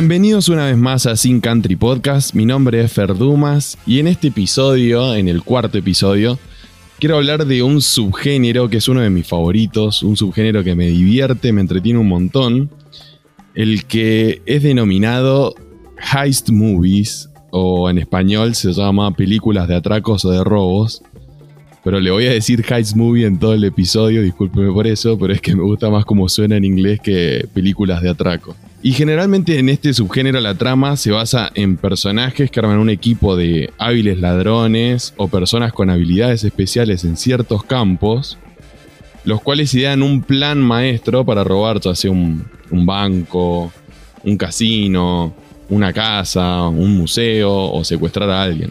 Bienvenidos una vez más a Sin Country Podcast. Mi nombre es Fer Dumas y en este episodio, en el cuarto episodio, quiero hablar de un subgénero que es uno de mis favoritos, un subgénero que me divierte, me entretiene un montón, el que es denominado heist movies o en español se llama películas de atracos o de robos. Pero le voy a decir heist movie en todo el episodio, discúlpeme por eso, pero es que me gusta más como suena en inglés que películas de atraco. Y generalmente en este subgénero la trama se basa en personajes que arman un equipo de hábiles ladrones o personas con habilidades especiales en ciertos campos, los cuales idean un plan maestro para robar ya sea un, un banco, un casino, una casa, un museo o secuestrar a alguien.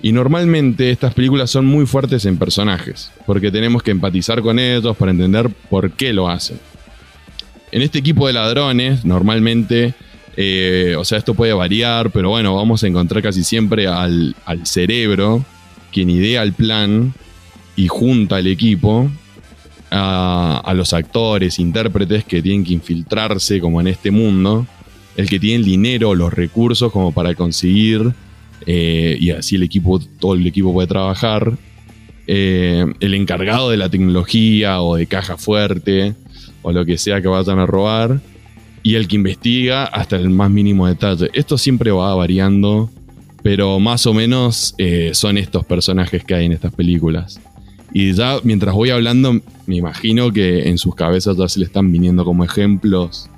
Y normalmente estas películas son muy fuertes en personajes, porque tenemos que empatizar con ellos para entender por qué lo hacen. En este equipo de ladrones, normalmente, eh, o sea, esto puede variar, pero bueno, vamos a encontrar casi siempre al, al cerebro, quien idea el plan y junta el equipo, a, a, los actores, intérpretes que tienen que infiltrarse como en este mundo, el que tiene el dinero, los recursos como para conseguir, eh, y así el equipo, todo el equipo puede trabajar, eh, el encargado de la tecnología o de caja fuerte, o lo que sea que vayan a robar, y el que investiga hasta el más mínimo detalle. Esto siempre va variando, pero más o menos eh, son estos personajes que hay en estas películas. Y ya mientras voy hablando, me imagino que en sus cabezas ya se le están viniendo como ejemplos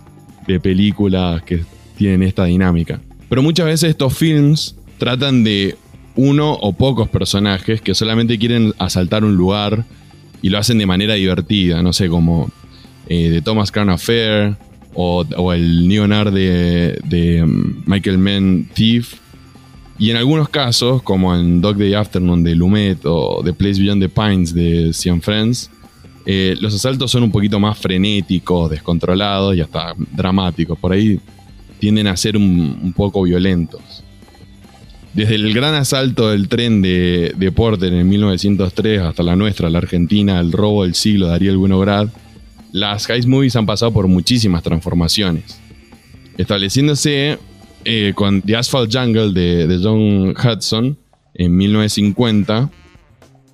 de películas que tienen esta dinámica. Pero muchas veces estos films tratan de uno o pocos personajes que solamente quieren asaltar un lugar y lo hacen de manera divertida, no sé, como eh, de Thomas Crown Affair o, el Neonar de, um, Michael Mann Thief. Y en algunos casos, como en Dog Day Afternoon de Lumet o The Place Beyond the Pines de Cian Friends, eh, los asaltos son un poquito más frenéticos, descontrolados y hasta dramáticos. Por ahí tienden a ser un, poco violentos. Desde el gran asalto del tren de, de, Porter en 1903 hasta la nuestra, la Argentina, el robo del siglo de Ariel Winograd, las heist movies han pasado por muchísimas transformaciones. Estableciéndose eh, con The Asphalt Jungle de, John Hudson en 1950,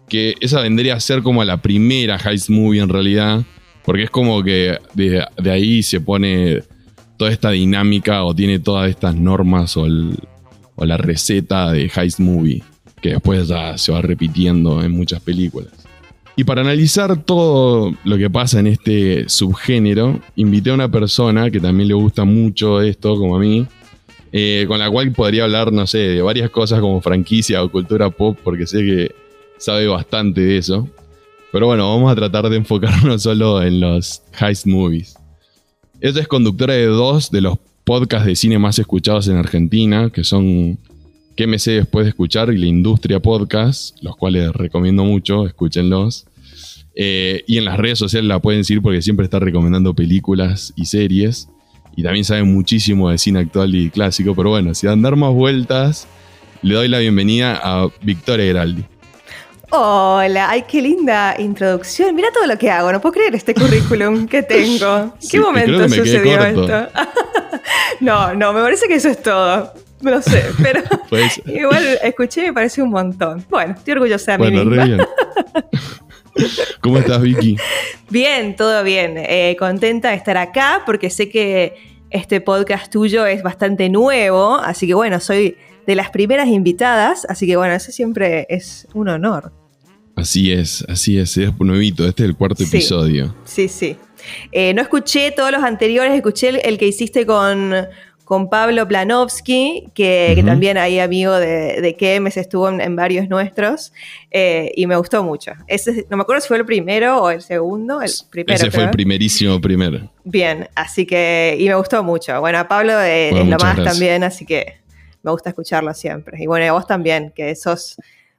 que esa vendría a ser como la primera heist movie en realidad, porque es como que de, de ahí se pone toda esta dinámica o tiene todas estas normas o o la receta de heist movie, que después ya se va repitiendo en muchas películas. Y para analizar todo lo que pasa en este subgénero, invité a una persona que también le gusta mucho esto, como a mí, eh, con la cual podría hablar, no sé, de varias cosas como franquicia o cultura pop, porque sé que sabe bastante de eso. Pero bueno, vamos a tratar de enfocarnos solo en los heist movies. Ella es conductora de dos de los podcasts de cine más escuchados en Argentina, que son ¿Qué me sé después de escuchar? y la Industria Podcast, los cuales recomiendo mucho, escúchenlos. Eh, y en las redes sociales la pueden seguir porque siempre está recomendando películas y series. Y también saben muchísimo de cine actual y clásico. Pero bueno, si dan dar más vueltas, le doy la bienvenida a Victoria Geraldi. Hola, ay, qué linda introducción. Mira todo lo que hago, no puedo creer este currículum que tengo. ¿Qué Sí, momento que sucedió esto? no, no, me parece que eso es todo. No sé, pero Pues, igual escuché y me parece un montón. Bueno, estoy orgullosa de mí bueno, misma. re bien. ¿Cómo estás, Vicky? Bien, todo bien. Eh, contenta de estar acá porque sé que este podcast tuyo es bastante nuevo, así que bueno, soy de las primeras invitadas, así que bueno, eso siempre es un honor. Así es, así es, es nuevito. Este es el cuarto Sí. episodio. Sí, sí. Eh, no escuché todos los anteriores, escuché el, el que hiciste con, con Pablo Planovsky, que, también ahí amigo de, de Kemes estuvo en, en varios nuestros, eh, y me gustó mucho. Ese, no me acuerdo si fue el primero o el segundo, el primero. Ese fue el primerísimo primero. Bien, así que, y me gustó mucho. Bueno, a Pablo eh, Bueno, es lo más gracias. también, así que me gusta escucharlo siempre. Y bueno, y a vos también, que sos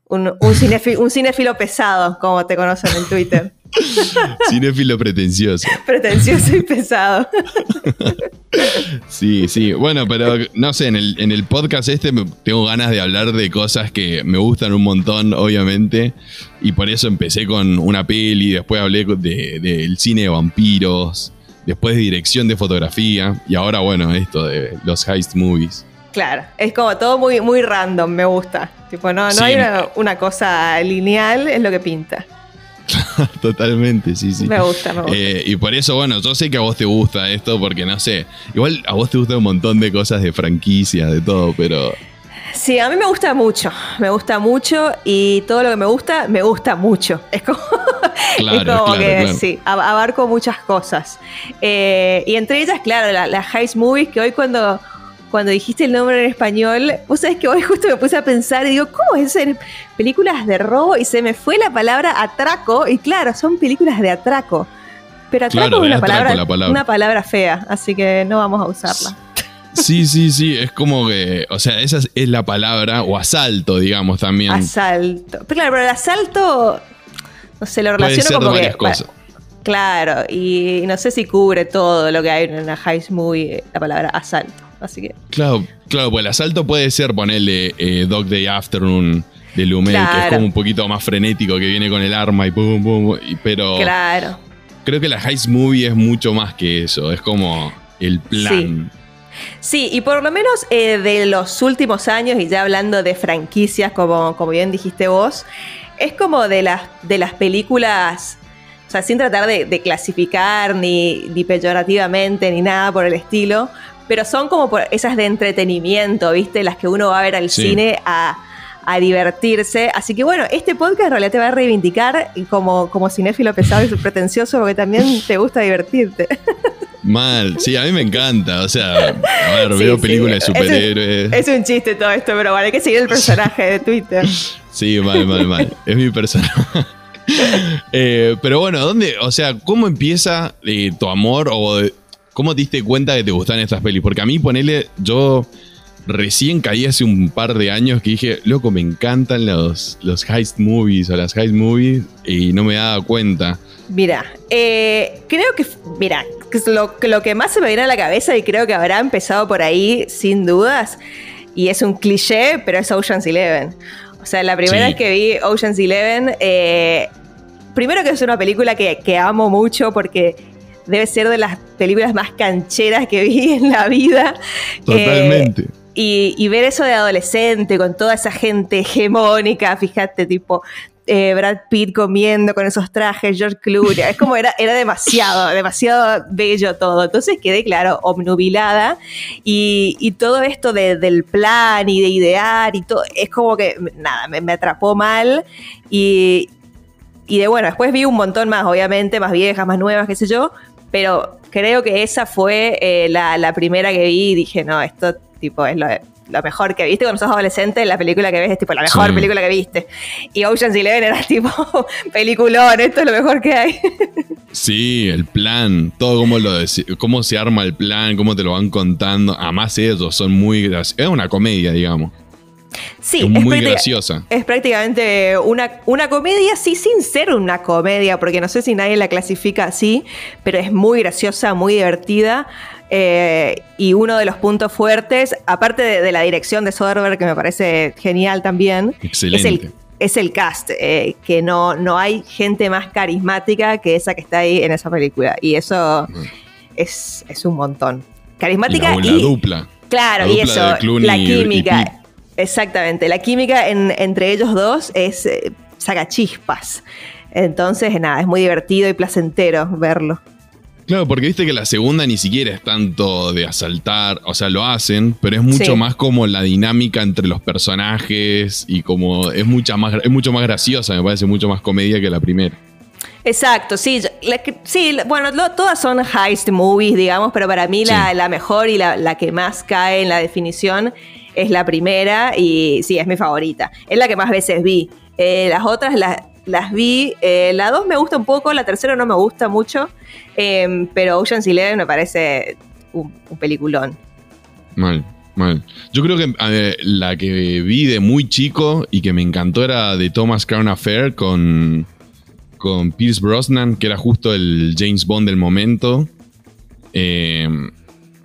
un, un, cinefi- un cinéfilo pesado, como te conocen en Twitter. Cinéfilo pretencioso. Pretencioso y pesado. Sí, sí. Bueno, pero no sé, en el, en el podcast este me- tengo ganas de hablar de cosas que me gustan un montón, obviamente. Y por eso empecé con una peli, después hablé con- de- del cine de vampiros, después dirección de fotografía y ahora, bueno, esto de los heist movies. Claro, es como todo muy, muy random, me gusta. Tipo, no, no hay una, cosa lineal, es lo que pinta. Totalmente, sí, sí. Me gusta, me gusta. Eh, y por eso, bueno, yo sé que a vos te gusta esto, porque no sé, igual a vos te gusta un montón de cosas de franquicias, de todo, pero Sí, a mí me gusta mucho, me gusta mucho y todo lo que me gusta, me gusta mucho. Es como, que sí, abarco muchas cosas. Eh, y entre ellas, claro, las la Heist Movies, que hoy cuando, cuando dijiste el nombre en español, vos sabés que hoy justo me puse a pensar y digo, ¿cómo es ser películas de robo? Y se me fue la palabra atraco, y claro, son películas de atraco. Pero atraco es una, palabra, una palabra fea, así que no vamos a usarla. Sí, sí, sí, es como que, o sea, esa es la palabra, o asalto, digamos, también. Asalto. Pero claro, pero el asalto, no sé, lo relaciono como que... Cosas. claro, y no sé si cubre todo lo que hay en una heist movie, la palabra asalto, así que... Claro, claro, pues el asalto puede ser ponerle eh, Dog Day Afternoon de Lumet, que es como un poquito más frenético, que viene con el arma y pum, pum, pero... Claro. Creo que la heist movie es mucho más que eso, es como el plan. Sí, y por lo menos eh, de los últimos años, y ya hablando de franquicias, como, como bien dijiste vos, es como de las, de las películas, o sea, sin tratar de, clasificar ni, ni, peyorativamente ni nada por el estilo, pero son como por esas de entretenimiento, ¿viste? Las que uno va a ver al cine a, divertirse. Así que bueno, este podcast en realidad te va a reivindicar como, como cinéfilo pesado y pretencioso porque también te gusta divertirte. Mal, sí, a mí me encanta. O sea, a ver, veo películas de superhéroes. Es un, chiste todo esto, pero bueno, hay que seguir el personaje de Twitter. Sí, mal, mal, mal. Es mi personaje. Eh, pero bueno, ¿dónde? O sea, ¿cómo empieza eh, tu amor o cómo te diste cuenta que te gustan estas pelis? Porque a mí, ponele, yo recién caí hace un par de años que dije, loco, me encantan los, los heist movies o las heist movies y no me daba cuenta. Mira, eh, creo que, mira, lo, lo que más se me viene a la cabeza y creo que habrá empezado por ahí sin dudas, y es un cliché, pero es Ocean's Eleven. O sea, la primera vez que vi Ocean's Eleven, eh, primero que es una película que, que amo mucho porque debe ser de las películas más cancheras que vi en la vida. Totalmente. Eh, y, y, ver eso de adolescente con toda esa gente hegemónica, fíjate, tipo eh, Brad Pitt comiendo con esos trajes, George Clooney, es como era, era demasiado, demasiado bello todo. Entonces quedé, claro, obnubilada y, todo esto del plan y de idear y todo, es como que, nada, me, atrapó mal y, y de bueno, después vi un montón más, obviamente, más viejas, más nuevas, qué sé yo, pero creo que esa fue eh, la, la primera que vi y dije, no, esto tipo es lo mejor que viste cuando sos adolescente, la película que ves es tipo la mejor película que viste. Y Ocean's Eleven era tipo peliculón, esto es lo mejor que hay. sí, el plan, todo cómo, lo cómo se arma el plan, cómo te lo van contando. Además ellos son muy graciosos. Es una comedia, digamos. Sí, es muy graciosa. Es prácticamente una, una comedia, sí, sin ser una comedia, porque no sé si nadie la clasifica así, pero es muy graciosa, muy divertida. Eh, y uno de los puntos fuertes, aparte de, la dirección de Soderbergh, que me parece genial también, Es el, cast, eh, que no, no hay gente más carismática que esa que está ahí en esa película. Y eso es, un montón. Carismática y... La, dupla. Claro, y eso, la química. Exactamente, la química entre ellos dos es eh, saca chispas. Entonces, nada, es muy divertido y placentero verlo. Claro, porque viste que la segunda ni siquiera es tanto de asaltar, o sea, lo hacen, pero es mucho más como la dinámica entre los personajes y como es, mucha más, es mucho más graciosa, me parece mucho más comedia que la primera. Exacto, sí, sí, bueno, todas son heist movies, digamos, pero para mí la, mejor y la, que más cae en la definición es la primera y sí, es mi favorita. Es la que más veces vi. Eh, las otras las, las vi. Eh, la 2 me gusta un poco, la tercera no me gusta mucho, em, pero Ocean's Eleven me parece un, peliculón. Mal, mal. Yo creo que la que vi de muy chico y que me encantó era de Thomas Crown Affair con, con Pierce Brosnan, que era justo el James Bond del momento. Em,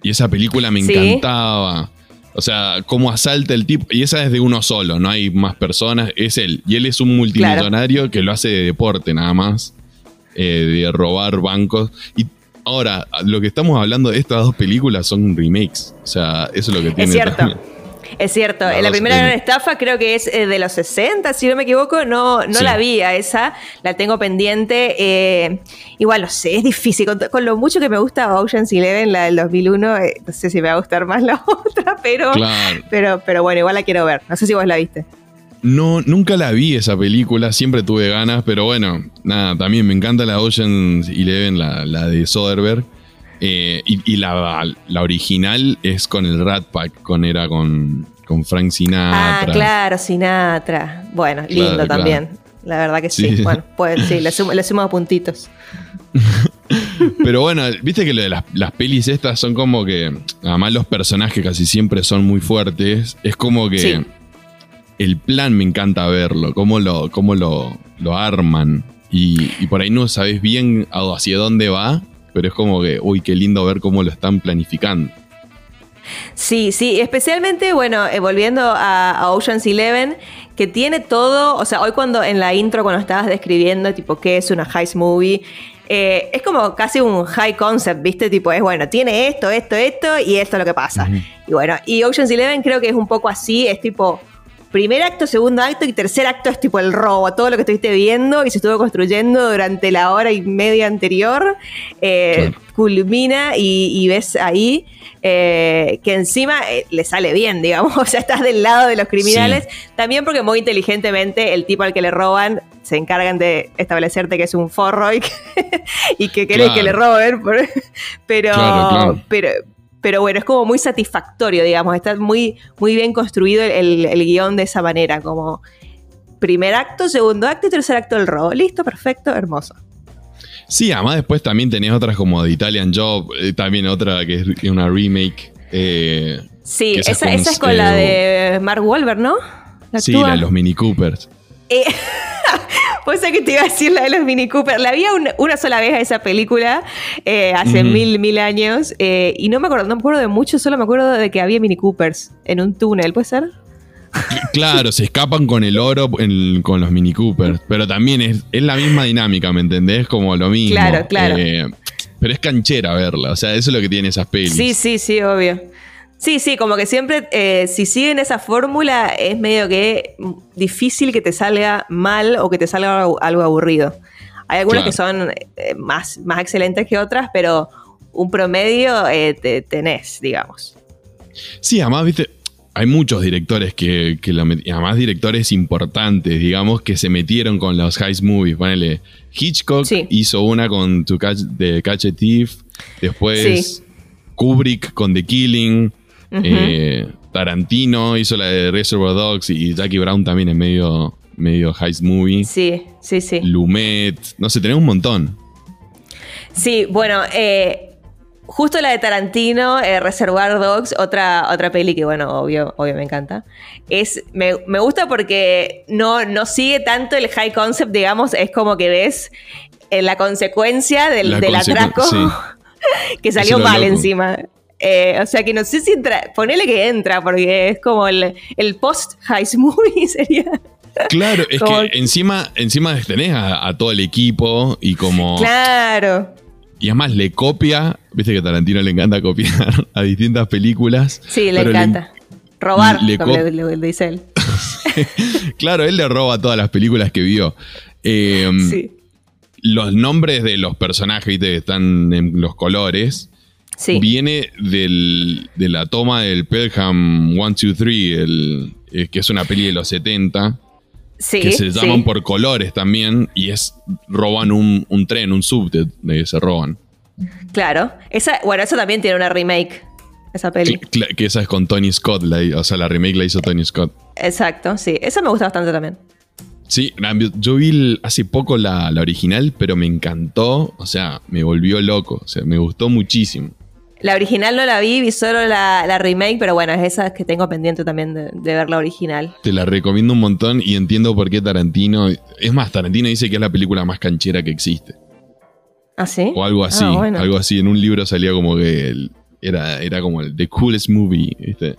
y esa película me encantaba. O sea, cómo asalta el tipo. Y esa es de uno solo, no hay más personas, es él. Y él es un multimillonario que lo hace de deporte nada más, eh, de robar bancos. Y Ahora, lo que estamos hablando de estas dos películas son remakes. O sea, eso es lo que tiene. Es cierto. Es cierto, la, primera gran estafa creo que es eh, de los 60, si no me equivoco, no, no la vi a esa, la tengo pendiente. Eh, igual, no sé, es difícil, con, lo mucho que me gusta Ocean's Eleven, la del 2001, eh, no sé si me va a gustar más la otra, pero, pero, pero bueno, igual la quiero ver, no sé si vos la viste. No, nunca la vi esa película, siempre tuve ganas, pero bueno, nada, también me encanta la Ocean's Eleven, la, la de Soderbergh. Eh, y, la, original es con el Rat Pack, con, era con, con Frank Sinatra. Ah, claro, Sinatra. Bueno, lindo también. La verdad que sí. Bueno, pues sí, le sumo, puntitos. Pero bueno, viste que lo de las, pelis estas son como que, además los personajes casi siempre son muy fuertes, es como que el plan me encanta verlo, cómo lo, cómo lo, lo arman y, y, por ahí no sabes bien hacia dónde va pero es como que, uy, qué lindo ver cómo lo están planificando. Sí, sí, especialmente, bueno, eh, volviendo a, Ocean's Eleven, que tiene todo, o sea, hoy cuando en la intro, cuando estabas describiendo, tipo, qué es una heist movie, eh, es como casi un high concept, ¿viste? Tipo, es bueno, tiene esto, esto, esto y esto es lo que pasa. Y bueno, y Ocean's Eleven creo que es un poco así, es tipo, primer acto, segundo acto y tercer acto es tipo el robo, todo lo que estuviste viendo y se estuvo construyendo durante la hora y media anterior, eh, culmina y, ves ahí eh, que encima eh, le sale bien, digamos, o sea, estás del lado de los criminales, también porque muy inteligentemente el tipo al que le roban se encargan de establecerte que es un forro y que, y que que le roben, pero, pero pero bueno, es como muy satisfactorio, digamos, está muy, muy bien construido el, guion de esa manera, como primer acto, segundo acto y tercer acto del robo. Listo, perfecto, hermoso. Sí, además después también tenías otras como The Italian Job, eh, también otra que es una remake. Eh, sí, esa, es con la de Mark Wahlberg, ¿no? sí, la de los Mini Coopers. Eh, pues que te iba a decir la de los Mini Cooper. La vi una, sola vez a esa película eh, hace mil, mil años. Eh, y no me acuerdo, no me acuerdo de mucho, solo me acuerdo de que había Mini Coopers en un túnel, ¿puede ser? Claro, se escapan con el oro con los Mini Coopers. Pero también es, la misma dinámica, ¿me entendés? Como lo mismo. Claro, claro. pero es canchera verla. O sea, eso es lo que tiene esas pelis. Sí, sí, sí, obvio. Sí, sí, como que siempre, eh, si siguen esa fórmula, es medio que difícil que te salga mal o que te salga algo, aburrido. Hay algunas que son eh, más, más excelentes que otras, pero un promedio eh, te tenés, digamos. Sí, además, viste, hay muchos directores que, que además directores importantes, digamos, que se metieron con los heist movies. Ponele, Hitchcock hizo una con To Catch, The Catch a Thief, después Kubrick con The Killing. Eh, Tarantino hizo la de Reservoir Dogs y Jackie Brown también en medio, medio heist movie. Sí, sí, sí. Lumet, no sé, tenés un montón. Sí, bueno, eh, justo la de Tarantino, eh, Reservoir Dogs, otra, otra peli que, bueno, obvio, obvio me encanta. Es, me, gusta porque no, no sigue tanto el high concept, digamos, es como que ves la consecuencia del, atraco que salió mal encima. Eh, o sea que no sé si entra, ponele que entra, porque es como el, post high movie sería. Claro, es que encima, encima tenés a, todo el equipo y como. Claro. Y además le copia, viste que a Tarantino le encanta copiar a distintas películas. Sí, le encanta. Robar, le, le, dice él. claro, él le roba todas las películas que vio. Em, sí. Los nombres de los personajes que están en los colores viene de la toma del Pelham 1, 2, 3, que es una peli de los 70. que se llaman por colores también y es roban un, tren, un subte de que se roban. Claro. Esa, bueno, eso también tiene una remake, esa peli. Que, esa es con Tony Scott, o sea, la remake la hizo Tony Scott. Exacto, sí. Esa me gusta bastante también. Sí, yo vi hace poco la, la, original, pero me encantó, o sea, me volvió loco, o sea, me gustó muchísimo. La original no la vi, vi solo la, remake, pero bueno, es esa que tengo pendiente también de, ver la original. Te la recomiendo un montón y entiendo por qué Tarantino. Es más, Tarantino dice que es la película más canchera que existe. ¿Ah, sí? O algo así. Ah, algo así. En un libro salía como que era, era como el The Coolest Movie, ¿viste?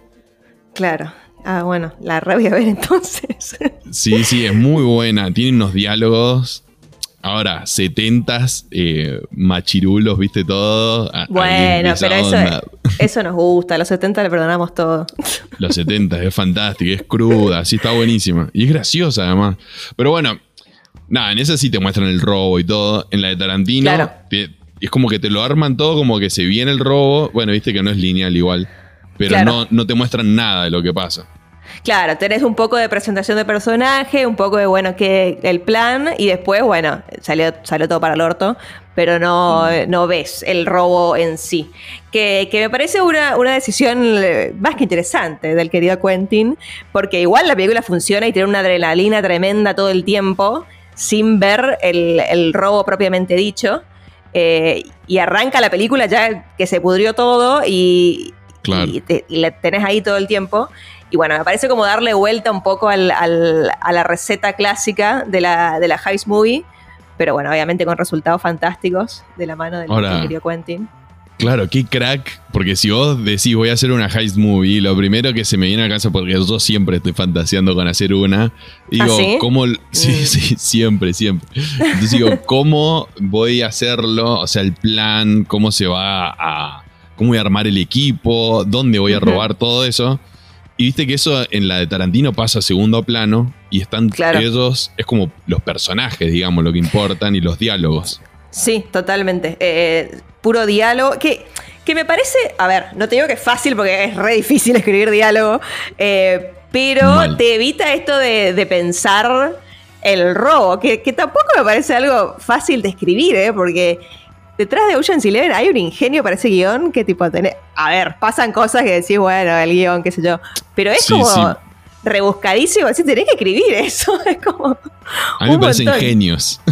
Claro. Ah, bueno, la voy a ver entonces. sí, sí, es muy buena. Tiene unos diálogos Ahora, 70s, eh, machirulos, viste todo. Bueno, pero eso, eso, nos gusta. Los 70 le perdonamos todo. Los 70 es fantástico, es cruda, sí está buenísima. Y es graciosa además. Pero bueno, nada, en esa sí te muestran el robo y todo. En la de Tarantino, es como que te lo arman todo como que se viene el robo. Bueno, viste que no es lineal igual. Pero no, no te muestran nada de lo que pasa. Claro, tenés un poco de presentación de personaje, un poco de, bueno, que el plan, y después, bueno, salió, salió todo para el orto, pero no, mm. no ves el robo en sí. Que, me parece una, decisión eh, más que interesante del querido Quentin, porque igual la película funciona y tiene una adrenalina tremenda todo el tiempo, sin ver el, robo propiamente dicho. Eh, y arranca la película ya que se pudrió todo y, y, la tenés ahí todo el tiempo. Y bueno, me parece como darle vuelta un poco a la receta clásica de la, de la Heist Movie, pero bueno, obviamente con resultados fantásticos de la mano del querido Quentin. Claro, qué crack, porque si vos decís voy a hacer una heist movie, lo primero que se me viene a casa, porque yo siempre estoy fantaseando con hacer una, digo, ¿Ah, sí? ¿cómo? Sí, mm. sí, siempre, siempre. Entonces digo, ¿cómo voy a hacerlo? O sea, el plan, cómo se va a, cómo voy a armar el equipo, dónde voy a robar todo eso. Y viste que eso en la de Tarantino pasa a segundo plano y están ellos, es como los personajes, digamos, lo que importan y los diálogos. Sí, totalmente. Eh, puro diálogo. Que, que me parece, a ver, no te digo que es fácil porque es re difícil escribir diálogo, eh, pero te evita esto de, pensar el robo, que, que, tampoco me parece algo fácil de escribir, ¿eh? porque detrás de Ocean's Eleven hay un ingenio para ese guion que tipo tener. A ver, pasan cosas que decís, bueno, el guion, qué sé yo. Pero es como rebuscadísimo, así tenés que escribir eso. Es como. A mí me parecen genios.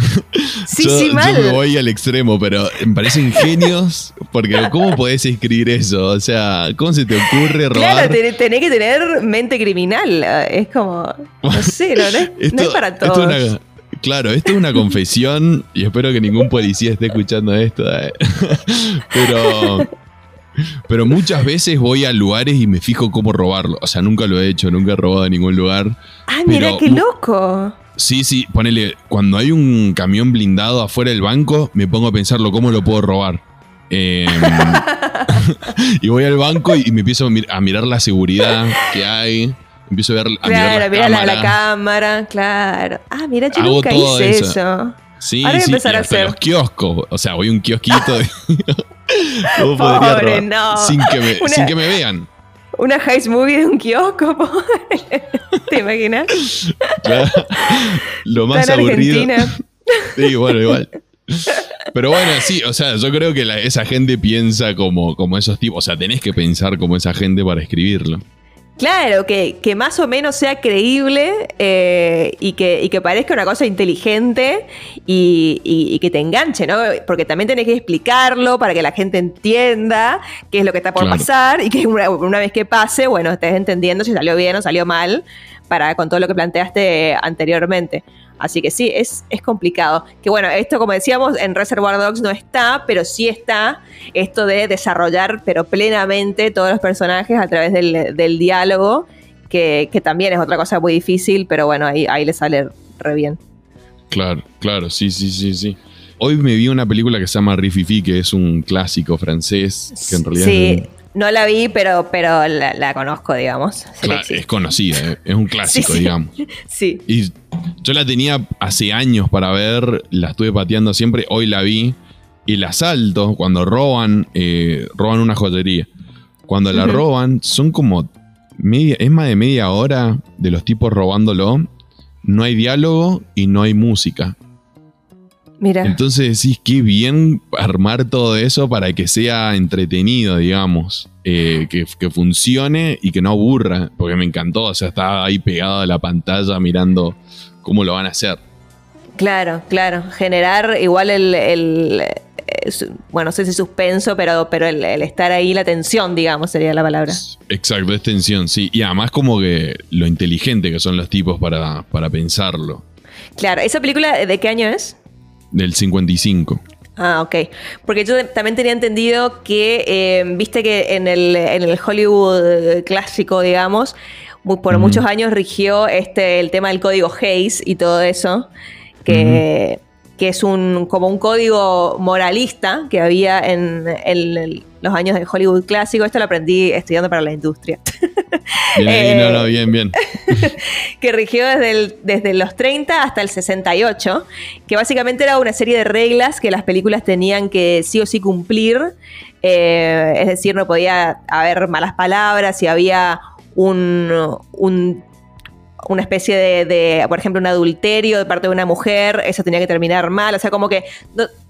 Sí, sí, mal. Yo me voy al extremo, pero me parecen genios porque ¿cómo podés escribir eso? O sea, ¿cómo se te ocurre robar? Claro, tenés, que tener mente criminal. Es como. No sé, no, es, para todos. Claro, esto es una confesión y espero que ningún policía esté escuchando esto. Eh. Pero, pero muchas veces voy a lugares y me fijo cómo robarlo. O sea, nunca lo he hecho, nunca he robado en ningún lugar. Ah, mira qué loco. Sí, sí, ponele, cuando hay un camión blindado afuera del banco, me pongo a pensarlo, ¿cómo lo puedo robar? Em, y voy al banco y, me empiezo a mirar la seguridad que hay. Empiezo a ver, a claro, mirar la, la, cámara, claro. Ah, mira, yo nunca hice eso. Sí, sí, y hasta los kioscos. O sea, voy a un kiosquito. ¿Cómo podría robar? No. Sin, que me, sin que me vean. Una heist movie de un kiosco, ¿te imaginas? Claro. Lo más aburrido. Sí, bueno, igual. Pero bueno, sí, o sea, yo creo que esa gente piensa como, como esos tipos. O sea, tenés que pensar como esa gente para escribirlo. Claro, que, que, más o menos sea creíble eh, y, que, que, parezca una cosa inteligente y, que te enganche, ¿no? Porque también tenés que explicarlo para que la gente entienda qué es lo que está por pasar y que una, una, vez que pase, bueno, estés entendiendo si salió bien o salió mal para con todo lo que planteaste anteriormente. Así que sí, es, es complicado. Que bueno, esto como decíamos, en Reservoir Dogs no está, pero sí está esto de desarrollar, pero plenamente todos los personajes a través del, diálogo, que, también es otra cosa muy difícil, pero bueno, ahí, ahí le sale re bien. Claro, claro, sí, sí, sí, sí. Hoy me vi una película que se llama Rififi, que es un clásico francés, que en realidad sí. No la vi, pero, pero la, conozco, digamos. Claro, es conocida, eh, es un clásico, digamos. Sí. Y yo la tenía hace años para ver, la estuve pateando siempre, hoy la vi. Y el asalto, cuando roban, eh, roban una joyería. Cuando la roban, son como media, es más de media hora de los tipos robándolo. No hay diálogo y no hay música. Entonces decís, qué bien armar todo eso para que sea entretenido, digamos. Eh, que, funcione y que no aburra. Porque me encantó. O sea, estaba ahí pegado a la pantalla mirando cómo lo van a hacer. Claro, claro. Generar igual el, eh, bueno, no sé si suspenso, pero, pero el, estar ahí, la tensión, digamos, sería la palabra. Exacto, es tensión, sí. Y además como que lo inteligente que son los tipos para, para pensarlo. Claro, ¿esa película de qué año es? Del 55. Ah, ok. Porque yo también tenía entendido que, eh, viste que en el, en el Hollywood clásico, digamos, por muchos años rigió este, el tema del código Hayes y todo eso, que, que es un, como un código moralista que había en, los años de Hollywood clásico. Esto lo aprendí estudiando para la industria. Bien, no, no, bien, bien. que rigió desde, desde los 30 hasta el 68, que básicamente era una serie de reglas que las películas tenían que sí o sí cumplir. Eh, es decir, no podía haber malas palabras, si había un, un una especie de, por ejemplo, un adulterio de parte de una mujer, eso tenía que terminar mal, o sea, como que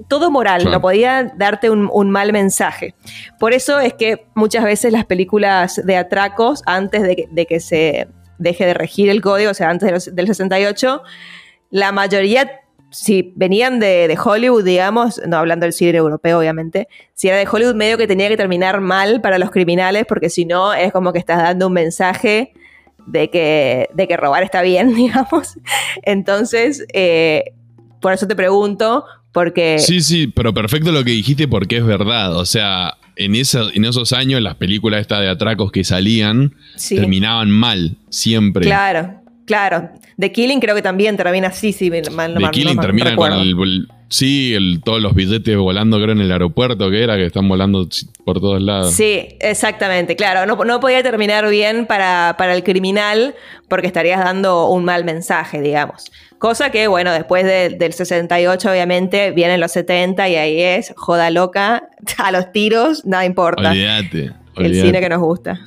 todo moral, no podía darte un, mal mensaje. Por eso es que muchas veces las películas de atracos, antes de que, se deje de regir el código, o sea, antes del 68, la mayoría si venían de, de, Hollywood, digamos, no hablando del cine europeo, obviamente, si era de Hollywood, medio que tenía que terminar mal para los criminales, porque si no, es como que estás dando un mensaje de que, de que robar está bien, digamos. Entonces, eh, por eso te pregunto, porque... Sí, sí, pero perfecto lo que dijiste porque es verdad. O sea, en, en esos años las películas estas de atracos que salían terminaban mal, siempre. Claro, claro. The Killing creo que también termina así, si mal no The Killing termina con el, Sí, el, todos los billetes volando, creo, en el aeropuerto que era, que están volando por todos lados. Sí, exactamente, claro. No, no podía terminar bien para, para, el criminal porque estarías dando un mal mensaje, digamos. Cosa que, bueno, después del 68, obviamente, vienen los 70 y ahí es joda loca, a los tiros, nada importa. Olvídate. El cine que nos gusta.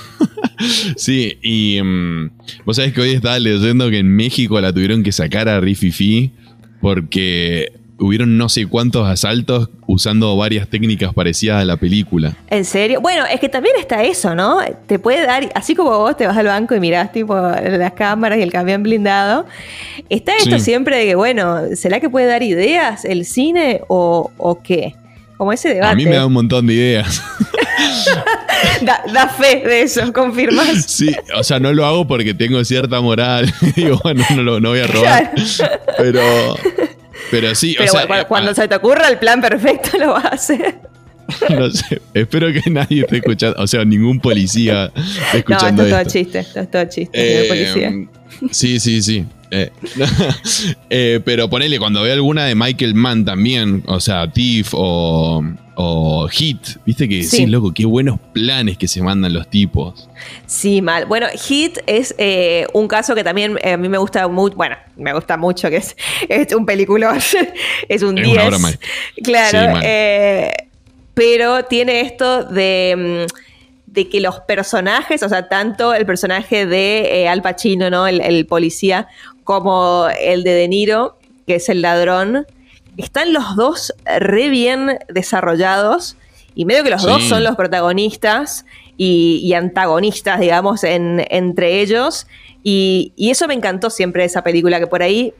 sí, y mm, vos sabés que hoy estaba leyendo que en México la tuvieron que sacar a Rififi porque hubieron no sé cuántos asaltos usando varias técnicas parecidas a la película. ¿En serio? Bueno, es que también está eso, ¿no? Te puede dar, así como vos te vas al banco y mirás tipo las cámaras y el camión blindado, está esto siempre de que, bueno, ¿será que puede dar ideas el cine o, o qué? Como ese debate. A mí me da un montón de ideas. da, fe de eso, confirmas. Sí, o sea, no lo hago porque tengo cierta moral. Digo, bueno, no, lo, no voy a robar. Pero, pero sí, o sea, cuando, se te ocurra el plan perfecto lo vas a hacer. No sé, espero que nadie esté escuchando, o sea, ningún policía esté escuchando no, esto es todo chiste, esto es todo chiste, eh, policía. Sí, sí, sí. Eh, eh, pero ponele, cuando ve alguna de Michael Mann también, o sea, Tiff o, o Hit, viste que sí. loco, qué buenos planes que se mandan los tipos. Sí, mal. Bueno, Hit es eh, un caso que también a mí me gusta mucho, bueno, me gusta mucho, que es, es un película, es un 10. Claro, pero tiene esto de mm, de que los personajes, o sea, tanto el personaje de Al Pacino, ¿no? el, policía, como el de De Niro, que es el ladrón, están los dos re bien desarrollados y medio que los dos son los protagonistas y, antagonistas, digamos, entre ellos. Y, eso me encantó siempre de esa película, que por ahí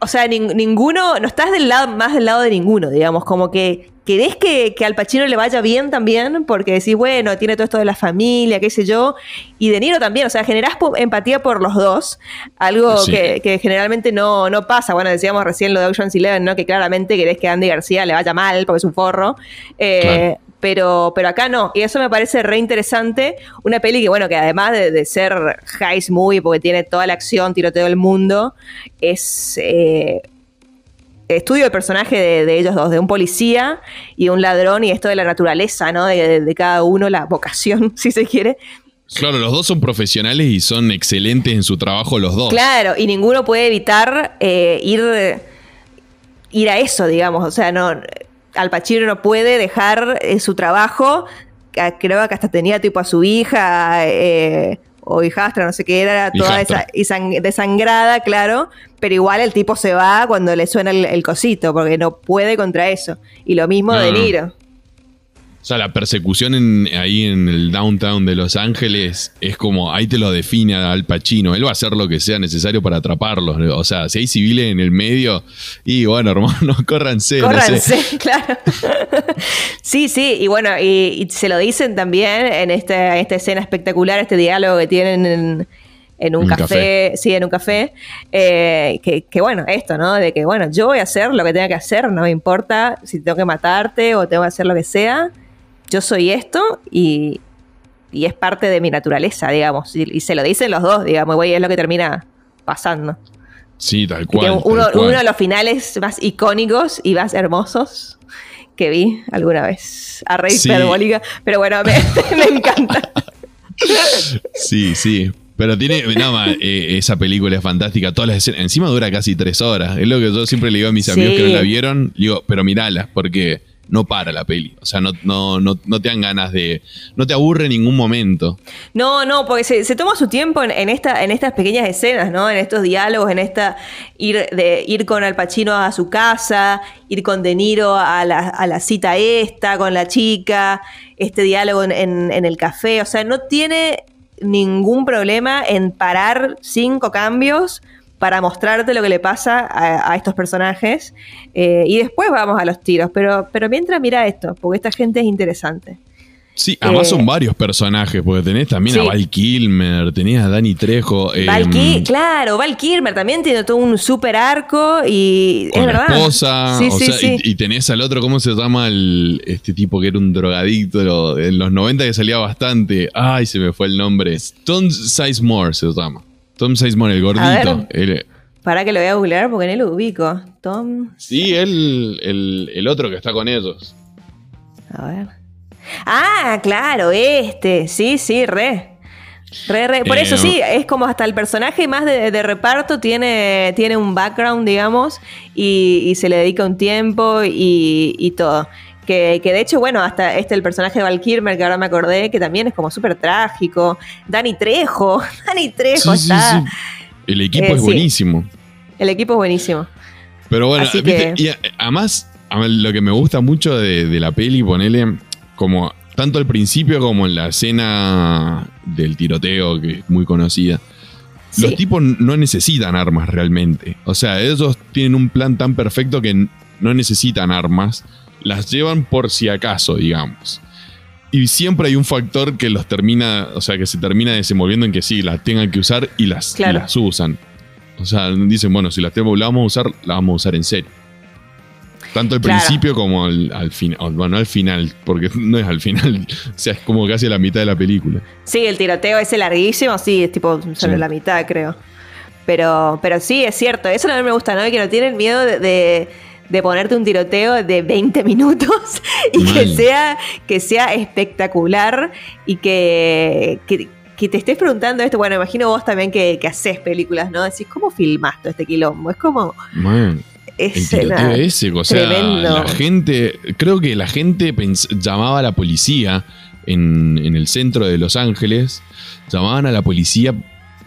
o sea, ninguno, no estás del lado, más del lado de ninguno, digamos, como que querés que, que, al Pacino le vaya bien también, porque decís, bueno, tiene todo esto de la familia, qué sé yo, y De Niro también, o sea, generás empatía por los dos, algo que, generalmente no, no pasa, bueno, decíamos recién lo de Ocean's Eleven, ¿no? Que claramente querés que Andy García le vaya mal, porque es un forro, eh, pero, pero acá no. Y eso me parece re interesante. Una peli que, bueno, que además de, ser heist movie, porque tiene toda la acción, tiroteo del mundo, es. Eh, estudio el personaje de, ellos dos, de un policía y un ladrón, y esto de la naturaleza, ¿no? De, cada uno, la vocación, si se quiere. Claro, los dos son profesionales y son excelentes en su trabajo los dos. Claro, y ninguno puede evitar eh, ir, ir a eso, digamos. O sea, no al Pacino no puede dejar eh, su trabajo, creo que hasta tenía tipo a su hija eh, o hijastra, no sé qué era, toda esa desangrada, claro, pero igual el tipo se va cuando le suena el, cosito, porque no puede contra eso. Y lo mismo de Niro. O sea, la persecución ahí en el downtown de Los Ángeles es como, ahí te lo define Al Pacino. Él va a hacer lo que sea necesario para atraparlos. O sea, si hay civiles en el medio, y bueno, hermano, córranse. Córranse, claro. sí, sí, y bueno, y, se lo dicen también en, este, esta escena espectacular, este diálogo que tienen en, un, café, sí, en un café, eh, que, que, bueno, esto, ¿no? De que, bueno, yo voy a hacer lo que tenga que hacer, no me importa si tengo que matarte o tengo que hacer lo que sea, yo soy esto y, es parte de mi naturaleza, digamos. Y, se lo dicen los dos, digamos, güey, es lo que termina pasando. Sí, tal cual. uno, tal cual. uno de los finales más icónicos y más hermosos que vi alguna vez. A Rey Sí. Pero bueno, me, me encanta. Sí, sí. Pero tiene, no, ma, eh, esa película es fantástica, todas las escenas, encima dura casi tres horas. Es lo que yo siempre le digo a mis amigos que no la vieron, digo, pero mirala, porque no para la peli. O sea, no, no, no, no te dan ganas de. No te aburre en ningún momento. No, no, porque se, toma su tiempo en, en esta, en estas pequeñas escenas, ¿no? En estos diálogos, en esta ir de ir con Al Pacino a su casa, ir con De Niro a la, a la cita esta con la chica, este diálogo en, en- en el café. O sea, no tiene ningún problema en parar cinco cambios para mostrarte lo que le pasa a, a estos personajes. Eh, y después vamos a los tiros. Pero, pero mientras mira esto, porque esta gente es interesante. Sí, además Eh, son varios personajes, porque tenés también a. Val Kilmer, tenés a Dani Trejo. Val em, Ki- claro, Val Kilmer también tiene todo un super arco y con es la verdad. esposa, Sí, o sí, sea, sí. Y, y tenés al otro, ¿cómo se llama? El, este tipo que era un drogadicto lo- en los 90 que salía bastante. Ay, se me fue el nombre. Tom Sizemore se llama. Tom Sizemore, el gordito. El- Para que lo voy a googlear porque no lo ubico. Tom. sí, él, el, el otro que está con ellos. A ver. Ah, claro, este. Sí, sí, re. Re, re. Por Eh, eso sí, es como hasta el personaje más de, de reparto tiene, tiene un background, digamos, y, y se le dedica un tiempo y, y todo. Que, que de hecho, bueno, hasta este el personaje de Val Kilmer, que ahora me acordé, que también es como súper trágico. Dani Trejo, Dani Trejo Sí, está. sí. El equipo Eh, es buenísimo. El equipo es buenísimo. Pero bueno, Así ¿viste? que- y a- además, lo que me gusta mucho de, de la peli, ponele como tanto al principio como en la escena del tiroteo, que es muy conocida. Los tipos no necesitan armas realmente. O sea, ellos tienen un plan tan perfecto que no necesitan armas. Las llevan por si acaso, digamos. Y siempre hay un factor que los termina, o sea, que se termina desenvolviendo en que sí, las tengan que usar y las, y Claro. las usan. O sea, dicen, bueno, si las tenemos, las vamos a usar, las vamos a usar en serio. Tanto al Claro. principio como al, al final. Bueno, no al final, porque no es al final. O sea, es como casi la mitad de la película. Sí, el tiroteo ese larguísimo, sí, es tipo sobre Sí. la mitad, creo. Pero, pero sí, es cierto. Eso también me gusta, ¿no? Que no tienen miedo de, de- de ponerte un tiroteo de 20 minutos y que sea, que sea espectacular y que, que, que te estés preguntando esto. Bueno, imagino vos también que, que haces películas, ¿no? Decís, ¿cómo filmaste este quilombo? Es como. Man, el Es tiroteo una- ese, o sea, tremendo. la gente, creo que la gente llamaba a la policía en, en el centro de Los Ángeles, llamaban a la policía,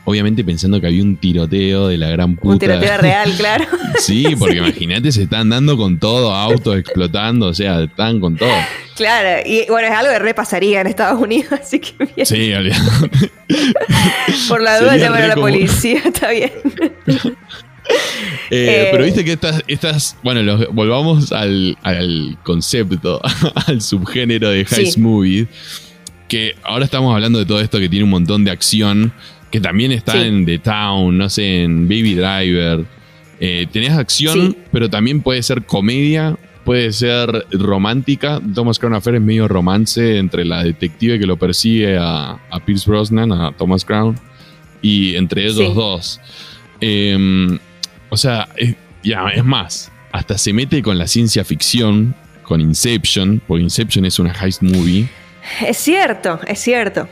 obviamente pensando que había un tiroteo de la gran puta. Un tiroteo real, claro. Sí, porque imagínate, se están dando con todo, autos explotando, o sea, están con todo. claro. Y bueno, es algo que repasaría en Estados Unidos, así que bien. Sí. Por la duda Sería llamar a la como- policía, está bien. Eh, Eh, pero viste que estas, estas bueno, los- volvamos al, al concepto, al subgénero de Heist Sí. Movie, que ahora estamos hablando de todo esto que tiene un montón de acción, que también está Sí. en The Town, no sé, en Baby Driver. Eh, tenés acción, Sí. pero también puede ser comedia, puede ser romántica. Thomas Crown Affair es medio romance entre la detective que lo persigue a, a Pierce Brosnan, a Thomas Crown, y entre ellos Sí. dos. Eh, o sea, es, ya, es más, hasta se mete con la ciencia ficción, con Inception, porque Inception es una heist movie. Es cierto, es cierto.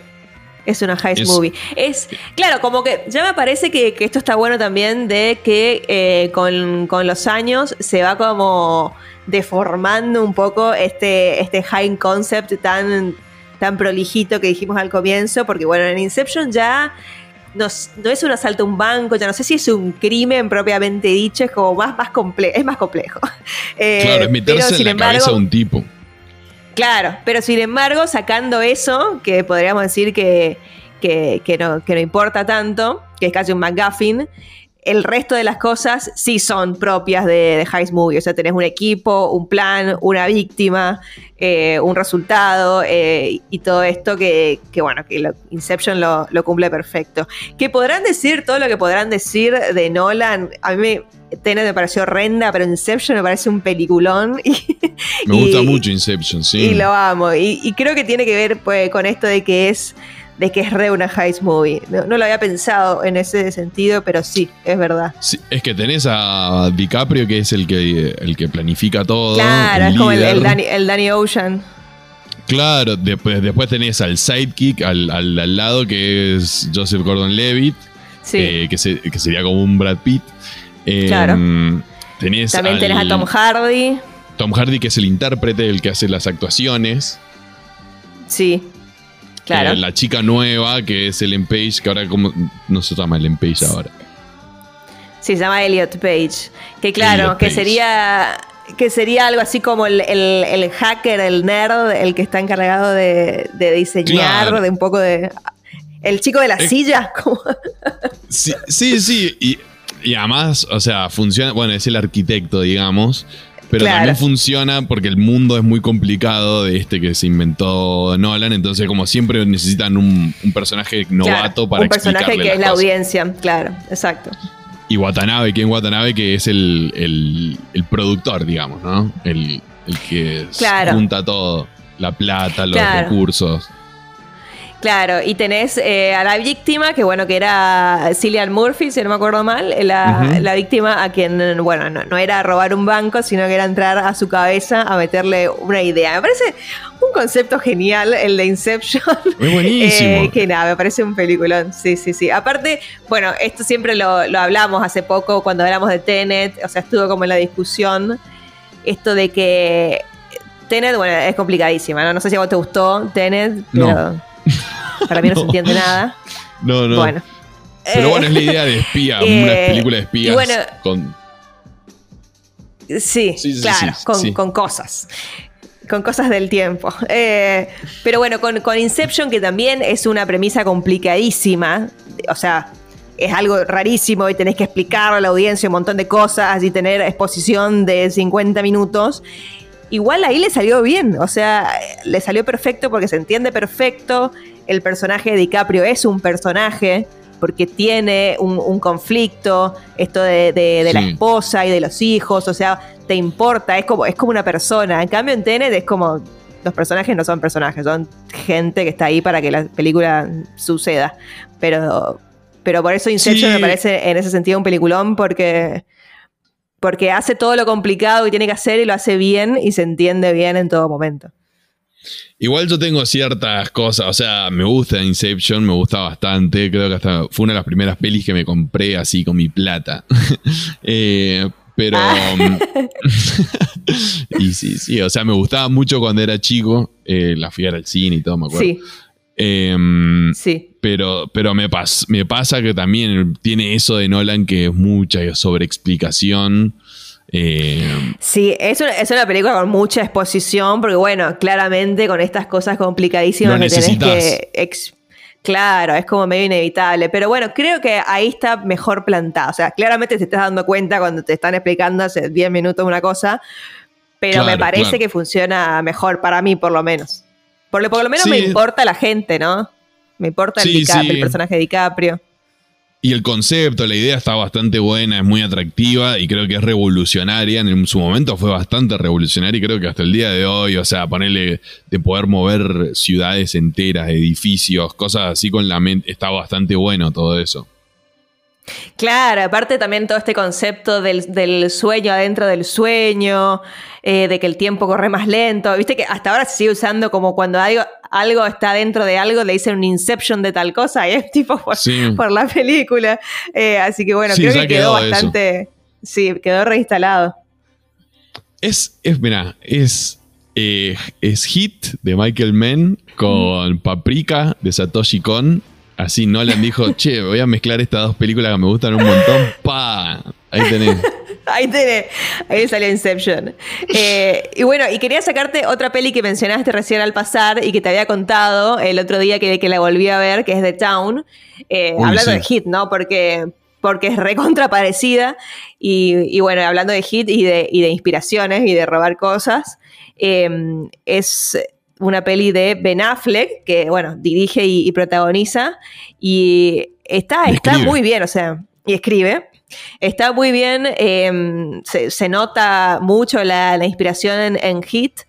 Es una heist Es- movie. Es, claro, como que ya me parece que, que esto está bueno también de que eh, con, con los años se va como deformando un poco este, este high concept tan, tan prolijito que dijimos al comienzo, porque bueno, en Inception ya no, es un asalto a un banco, ya no sé si es un crimen propiamente dicho, es como más, más complejo, es más complejo. Eh, claro, es meterse en la cabeza de un tipo. Claro, pero sin embargo, sacando eso, que podríamos decir que, que, que no, que no importa tanto, que es casi un McGuffin, el resto de las cosas sí son propias de, de Heist Movie. O sea, tenés un equipo, un plan, una víctima, eh, un resultado eh, y todo esto que, que bueno, que lo- Inception lo, lo cumple perfecto. Que podrán decir todo lo que podrán decir de Nolan. A mí me, Tenet me pareció horrenda, pero Inception me parece un peliculón. Y, Me gusta y- mucho Inception, sí. y lo amo. Y, y creo que tiene que ver pues, con esto de que es de que es re una heist movie. No, lo había pensado en ese sentido, pero sí, es verdad. es que tenés a DiCaprio, que es el que, el que planifica todo. Claro, es como el, Danny, Ocean. Claro, después, después tenés al sidekick al, al, lado, que es Joseph Gordon Levitt, eh, que, sería como un Brad Pitt. claro. Em, También tenés a Tom Hardy. Tom Hardy, que es el intérprete, el que hace las actuaciones. Sí. Claro. la chica nueva, que es Ellen Page, que ahora como. No se llama Ellen Page ahora. Sí, se llama Elliot Page. Que claro, que sería. Que sería algo así como el, hacker, el nerd, el que está encargado de, diseñar, de un poco de. El chico de la silla. sí, sí, sí. Y, y además, o sea, funciona. Bueno, es el arquitecto, digamos. Pero también funciona porque el mundo es muy complicado de este que se inventó Nolan. Entonces, como siempre, necesitan un, personaje novato para para Un personaje que es la audiencia, claro, exacto. Y Watanabe, Ken Watanabe, que es el, productor, digamos, ¿no? El, que junta todo: la plata, los recursos. Claro, y tenés eh, a la víctima, que bueno, que era Cillian Murphy, si no me acuerdo mal, la, víctima a quien, bueno, no, era robar un banco, sino que era entrar a su cabeza a meterle una idea. Me parece un concepto genial el de Inception. Muy buenísimo. Eh, que nada, me parece un peliculón. Sí, sí, sí. Aparte, bueno, esto siempre lo, lo hablamos hace poco cuando hablamos de Tenet, o sea, estuvo como en la discusión esto de que Tenet, bueno, es complicadísima, ¿no? No sé si a vos te gustó Tenet, pero... Para mí no, se entiende nada. No, no. Bueno. Pero bueno, es la idea de espía, eh, una película de espías bueno, con... Sí, claro, con, cosas con cosas del tiempo. Eh, pero bueno, con, con, Inception, que también es una premisa complicadísima, o sea, es algo rarísimo y tenés que explicar a la audiencia un montón de cosas y tener exposición de 50 minutos igual ahí le salió bien, o sea, le salió perfecto porque se entiende perfecto, el personaje de DiCaprio es un personaje porque tiene un, conflicto, esto de, la esposa y de los hijos, o sea, te importa, es como, es como una persona. En cambio, en Tenet es como, los personajes no son personajes, son gente que está ahí para que la película suceda. Pero, pero por eso Inception me parece en ese sentido un peliculón porque porque hace todo lo complicado que tiene que hacer y lo hace bien y se entiende bien en todo momento. Igual yo tengo ciertas cosas, o sea, me gusta Inception, me gusta bastante, creo que hasta fue una de las primeras pelis que me compré así con mi plata. Eh, pero... Ah. Y sí, sí, o sea, me gustaba mucho cuando era chico, eh, la fui al cine y todo, me acuerdo. Sí. Em, sí. Pero, pero me, me pasa que también tiene eso de Nolan que es mucha sobreexplicación. Eh, sí, es una, es una, película con mucha exposición, porque bueno, claramente con estas cosas complicadísimas que tenés que... Claro, es como medio inevitable. Pero bueno, creo que ahí está mejor plantado. O sea, claramente te estás dando cuenta cuando te están explicando hace 10 minutos una cosa, pero me parece que funciona mejor para mí, por lo menos. Por lo, por lo menos me importa la gente, ¿no? Me importa el, el personaje de DiCaprio. Y el concepto, la idea está bastante buena, es muy atractiva y creo que es revolucionaria. En su momento fue bastante revolucionaria y creo que hasta el día de hoy, o sea, ponerle de poder mover ciudades enteras, edificios, cosas así con la mente, está bastante bueno todo eso. Claro, aparte también todo este concepto del, sueño adentro del sueño, eh, de que el tiempo corre más lento. Viste que hasta ahora se sigue usando como cuando algo, algo está dentro de algo, le dicen un inception de tal cosa, y es tipo por, la película. Eh, así que bueno, creo que quedó, bastante. Sí, quedó reinstalado. Es, es, mira, es, eh, es Hit de Michael Mann con Paprika de Satoshi Kon Así Nolan dijo, che, voy a mezclar estas dos películas que me gustan un montón. ¡Pa! Ahí tenés. Ahí tenés. Ahí salió Inception. Eh, y bueno, y quería sacarte otra peli que mencionaste recién al pasar y que te había contado el otro día que, que la volví a ver, que es The Town. Eh, hablando de Hit, ¿no? Porque, porque es recontra parecida. Y, bueno, hablando de Hit y de, y de inspiraciones y de robar cosas. Eh, es una peli de Ben Affleck, que bueno, dirige y, protagoniza, y está, está muy bien, o sea, y escribe. Está muy bien, em, se, nota mucho la, inspiración en, Hit,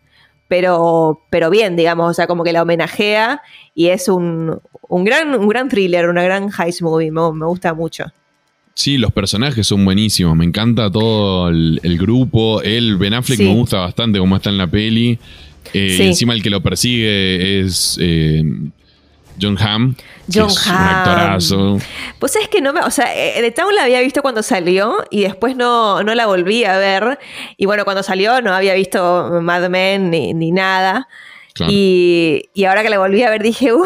pero, pero bien, digamos, o sea, como que la homenajea y es un, un gran, un gran thriller, una gran heist movie, me, gusta mucho. Sí, los personajes son buenísimos. Me encanta todo el, grupo. Él, Ben Affleck, me gusta bastante como está en la peli. Eh, y encima el que lo persigue es eh, John Hamm. John Hamm. Pues es que no me. O sea, eh, The Town la había visto cuando salió y después no, no la volví a ver. Y bueno, cuando salió no había visto Mad Men ni, ni nada. Y, ahora que la volví a ver dije, ¡uh!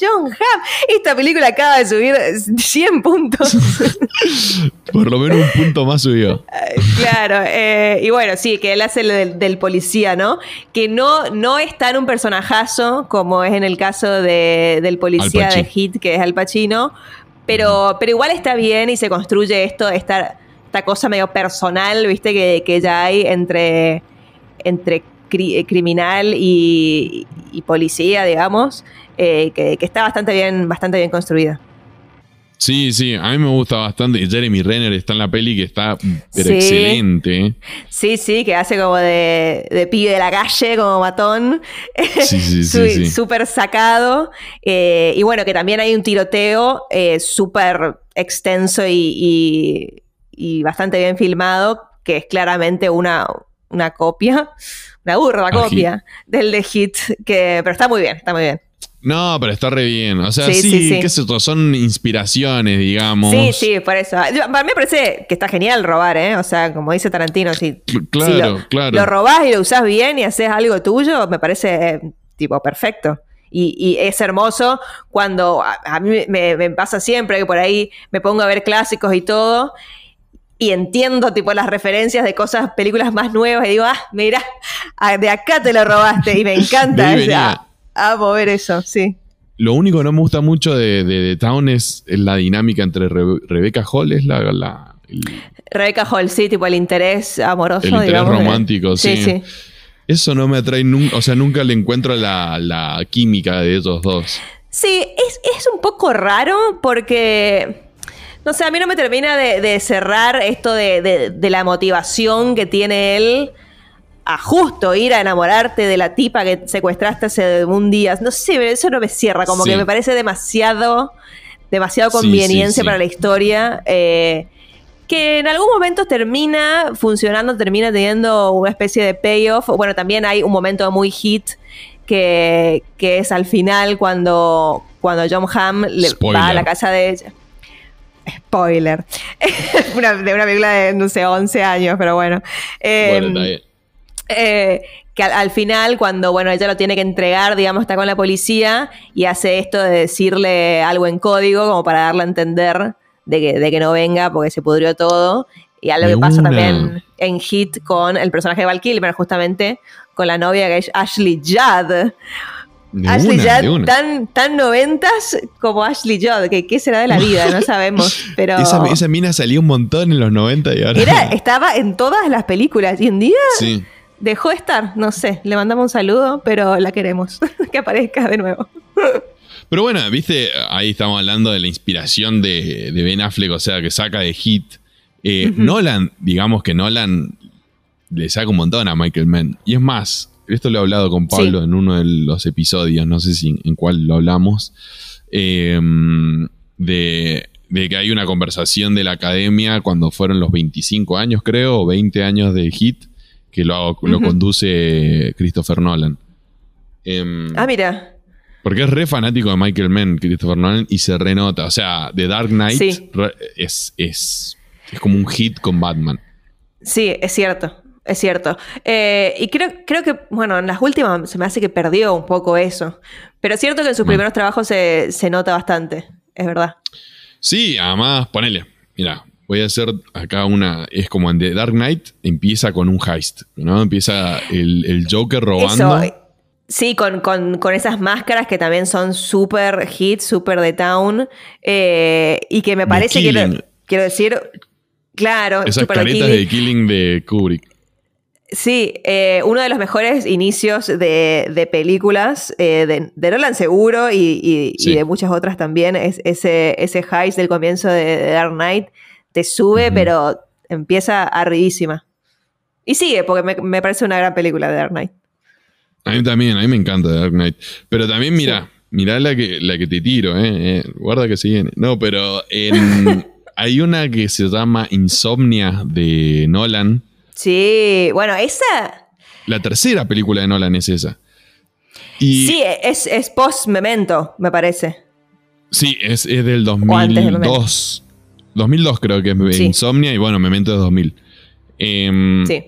John Hamm. Esta película acaba de subir 100 puntos. Por lo menos un punto más subió. claro. Eh, y bueno, sí, que él hace el del, policía, ¿no? Que no, no es tan un personajazo como es en el caso del policía de Hit, que es Al Pacino. Pero, pero igual está bien y se construye esto, esta, esta cosa medio personal, ¿viste? Que, que ya hay entre, entre eh, criminal y, policía, digamos, eh, que, está bastante bien, bastante bien construida. Sí, sí, a mí me gusta bastante. Jeremy Renner está en la peli que está excelente. Sí, sí, que hace como de, de pibe de la calle, como matón. Sí, sí, sí. Súper sacado. Eh, y bueno, que también hay un tiroteo súper extenso y, y, bastante bien filmado, que es claramente una, una copia una burda copia del de Hit, que, pero está muy bien, está muy bien. No, pero está re bien. O sea, sí, qué es esto, son inspiraciones, digamos. Sí, sí, por eso. A mí me parece que está genial robar, ¿eh? O sea, como dice Tarantino, si, claro, lo, claro. lo robás y lo usás bien y haces algo tuyo, me parece tipo perfecto. Y, es hermoso cuando a, mí me, me, pasa siempre que por ahí me pongo a ver clásicos y todo y entiendo tipo las referencias de cosas, películas más nuevas y digo, ah, mira, de acá te lo robaste y me encanta. a, a mover eso, sí. Lo único que no me gusta mucho de, The Town es la dinámica entre Rebecca Hall, es la... la Rebecca Hall, sí, tipo el interés amoroso. El interés romántico, sí. sí. Eso no me atrae nunca, o sea, nunca le encuentro la, química de esos dos. Sí, es, es un poco raro porque no sé, a mí no me termina de, cerrar esto de, la motivación que tiene él a justo ir a enamorarte de la tipa que secuestraste hace un día. No sé, eso no me cierra, como que me parece demasiado, demasiado conveniencia para la historia. Eh, que en algún momento termina funcionando, termina teniendo una especie de payoff. Bueno, también hay un momento muy hit que, es al final cuando, cuando John Hamm le va a la casa de ella spoiler, de una película de, no sé, 11 años, pero bueno. Em, eh, que al, final, cuando, bueno, ella lo tiene que entregar, digamos, está con la policía y hace esto de decirle algo en código como para darle a entender de que, de que no venga porque se pudrió todo. Y algo que pasa también en Hit con el personaje de Val Kilmer, justamente, con la novia que es Ashley Judd. Ashley Judd tan, tan noventas como Ashley Judd, que qué será de la vida, no sabemos. Pero esa, mina salió un montón en los 90 y ahora. Era, estaba en todas las películas y en día dejó de estar. No sé, le mandamos un saludo, pero la queremos que aparezca de nuevo. Pero bueno, viste, ahí estamos hablando de la inspiración de, Ben Affleck, o sea, que saca de Hit. Eh, Nolan, digamos que Nolan le saca un montón a Michael Mann. Y es más, esto lo he hablado con Pablo en uno de los episodios, no sé si en cuál lo hablamos, em, de, que hay una conversación de la academia cuando fueron los 25 años, creo, o 20 años de Hit, que lo, lo conduce Christopher Nolan. Em, ah, mira. Porque es re fanático de Michael Mann, Christopher Nolan, y se renota. O sea, The Dark Knight es, es, es como un hit con Batman. Sí, es cierto. Es cierto. Eh, y creo, creo que, bueno, en las últimas se me hace que perdió un poco eso. Pero es cierto que en sus primeros trabajos se, nota bastante, es verdad. Sí, además, ponele. Mira, voy a hacer acá una. Es como en The Dark Knight, empieza con un heist, ¿no? Empieza el, Joker robando. sí, con, con, esas máscaras que también son súper hits, súper de town. Eh, y que me parece que. Quiero decir, claro. Esas caretas de Killing de Kubrick. Sí, eh, uno de los mejores inicios de, películas eh, de, Nolan seguro y, de muchas otras también es ese, ese heist del comienzo de, Dark Knight. Te sube, pero empieza arribísima. Y sigue, porque me, parece una gran película de Dark Knight. A mí también, a mí me encanta Dark Knight. Pero también mira, mira la que, la que te tiro, eh, eh, guarda que se viene. No, pero hay una que se llama Insomnia de Nolan. Sí, bueno, esa... La tercera película de Nolan es esa. sí, es, es post-memento, me parece. Sí, es, es del 2002. 2002 creo que es Insomnia y bueno, Memento de 2000. Em, sí.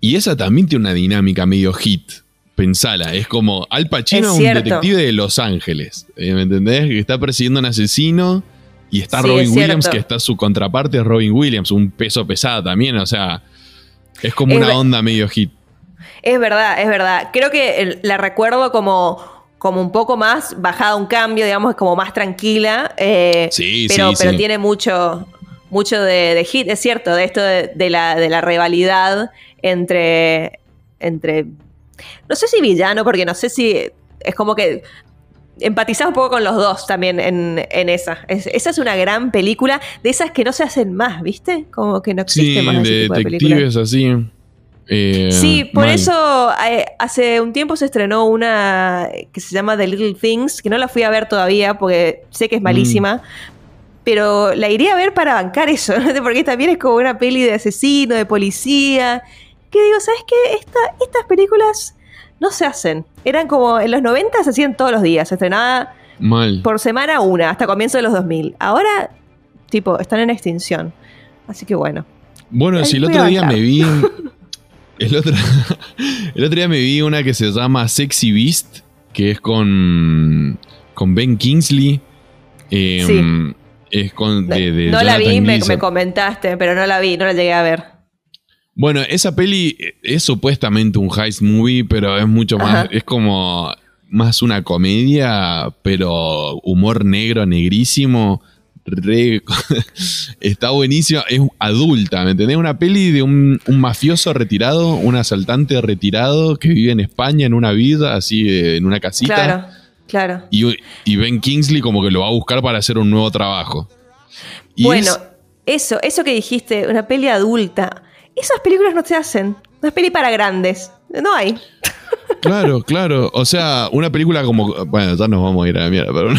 Y esa también tiene una dinámica medio hit. Pensala, es como Al Pacino, un detective de Los Ángeles. Eh, ¿Me entendés? Que está persiguiendo a un asesino y está Robin Williams, que está su contraparte, es Robin Williams, un peso pesado también. O sea, es como una onda medio hit. Es verdad, es verdad. Creo que la recuerdo como como un poco más bajada un cambio, digamos, como más tranquila. Eh, sí, pero, sí, pero tiene mucho, mucho de, hit, es cierto, de esto de, la, de la rivalidad entre, entre. No sé si villano, porque no sé si. Es como que empatizás un poco con los dos también en, esa. esa es una gran película, de esas que no se hacen más, ¿viste? Como que no existe más ese tipo de detectives así. Eh, sí, por eso eh, hace un tiempo se estrenó una que se llama The Little Things, que no la fui a ver todavía porque sé que es mm. malísima, pero la iría a ver para bancar eso, porque también es como una peli de asesino, de policía, que digo, ¿sabes qué? estas películas no se hacen. Eran como en los 90 se hacían todos los días, se estrenaba por semana una, hasta comienzo de los 2000. Ahora, tipo, están en extinción. Así que bueno. Bueno, si el otro día me vi El otro, el otro día me vi una que se llama Sexy Beast, que es con, con Ben Kingsley. Em, es con, no la vi, me, comentaste, pero no la vi, no la llegué a ver. Bueno, esa peli es supuestamente un heist movie, pero es mucho más, es como más una comedia, pero humor negro, negrísimo está buenísima, es adulta, ¿me entendés? Una peli de un, mafioso retirado, un asaltante retirado que vive en España en una vida, así en una casita. Claro, claro. Y, Ben Kingsley como que lo va a buscar para hacer un nuevo trabajo. bueno, eso, eso que dijiste, una peli adulta. Esas películas no se hacen. Una peli para grandes. No hay. Claro, claro. O sea, una película como. Bueno, ya nos vamos a ir a la mierda, pero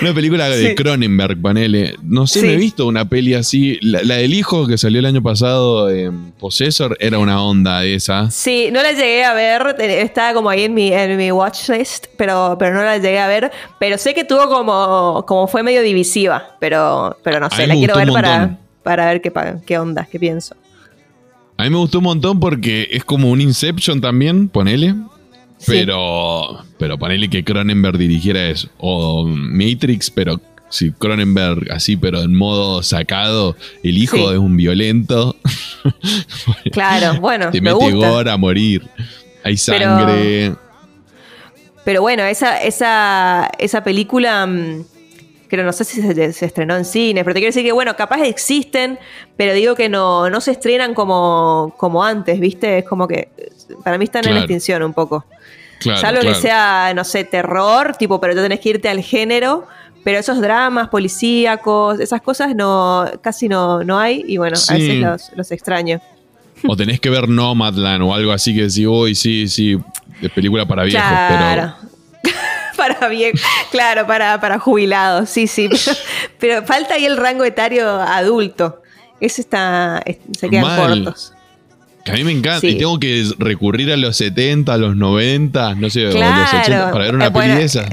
una, película de Cronenberg, panele. No sé, me he visto una peli así. La, del hijo que salió el año pasado, en Possessor, era una onda esa. Sí, no la llegué a ver. Estaba como ahí en mi, en mi watchlist, pero, pero no la llegué a ver. Pero sé que tuvo como. como fue medio divisiva. Pero, pero no sé, la quiero ver para, para ver qué, qué onda, qué pienso. A mí me gustó un montón porque es como un Inception también, ponele. Pero, pero ponele que Cronenberg dirigiera eso. O Matrix, pero si Cronenberg así, pero en modo sacado, el hijo es un violento. Claro, bueno. Te mete gore a morir. Hay sangre. Pero, bueno, esa, esa, esa película. Creo, no sé si se, estrenó en cine, pero te quiero decir que, bueno, capaz existen, pero digo que no, no se estrenan como, como antes, ¿viste? Es como que para mí están en extinción un poco. Claro, Salvo que sea, no sé, terror, tipo, pero tú tenés que irte al género. Pero esos dramas policíacos, esas cosas no casi no, no hay. Y bueno, a veces los, extraño. O tenés que ver Nomadland o algo así que decís, uy, sí, sí, de película para viejos, claro. Para bien, claro, para, para jubilados, sí, sí. Pero, falta ahí el rango etario adulto. Ese está, se quedan cortos. Que a mí me encanta. Y tengo que recurrir a los 70, a los 90, no sé, los 80 para ver una eh, esa.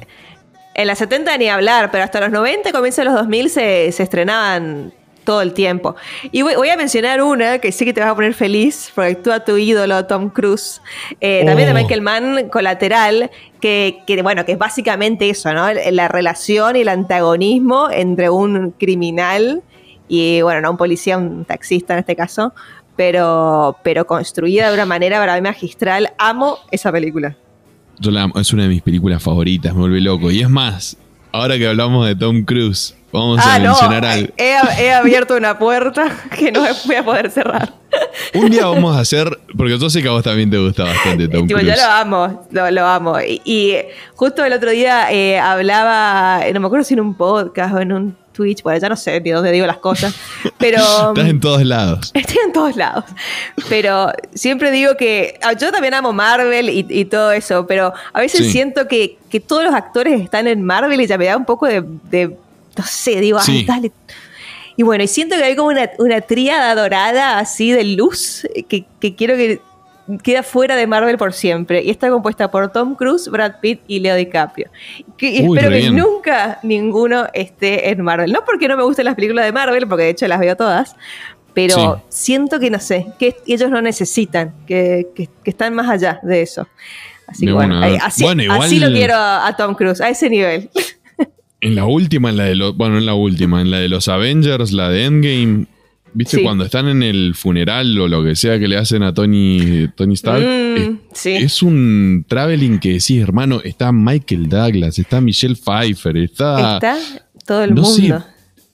En las 70 ni hablar, pero hasta los 90, comienzo de los 2000 se, se estrenaban todo el tiempo. Y voy, a mencionar una que sí que te vas a poner feliz, porque actúa tu ídolo Tom Cruise. Eh, también de oh. Michael Mann, Colateral, que, que, bueno, que es básicamente eso, ¿no? La relación y el antagonismo entre un criminal y, bueno, no un policía, un taxista en este caso, pero, pero construida de una manera para mí magistral. Amo esa película. Yo la es una de mis películas favoritas, me vuelve loco. Y es más, ahora que hablamos de Tom Cruise, vamos a ah, mencionar algo. He, he, abierto una puerta que no voy a poder cerrar. Un día vamos a hacer, porque yo sé que a vos también te gusta bastante Tom Tipo, Cruise. yo lo amo, lo, lo amo. Y, y justo el otro día eh, hablaba, no me acuerdo si en un podcast o en un Twitch, bueno, ya no sé ni dónde digo las cosas, pero... Estás en todos lados. Estoy en todos lados. Pero siempre digo que ah, yo también amo Marvel y, y todo eso, pero a veces Sí. siento que, que todos los actores están en Marvel y ya me da un poco de, de- no sé, digo, ay, Sí. dale. Y bueno, y siento que hay como una, una tríada dorada así de luz que, que quiero que queda fuera de Marvel por siempre. Y está compuesta por Tom Cruise, Brad Pitt y Leo DiCaprio. Que- y Uy, espero que bien. nunca ninguno esté en Marvel. No porque no me gusten las películas de Marvel, porque de hecho las veo todas. Pero siento que no sé, que ellos no necesitan, que, que- que están más allá de eso. Así De que bueno, ahí- así, Bueno, igual- así lo quiero a, a Tom Cruise, a ese nivel. En la última, en la de los. Bueno, en la última, en la de los Avengers, la de Endgame. ¿Viste? Sí. Cuando están en el funeral o lo que sea que le hacen a Tony, Tony Stark. Mm, es, sí. es un traveling que decís, hermano, está Michael Douglas, está Michelle Pfeiffer, está. Está todo el no sé, mundo.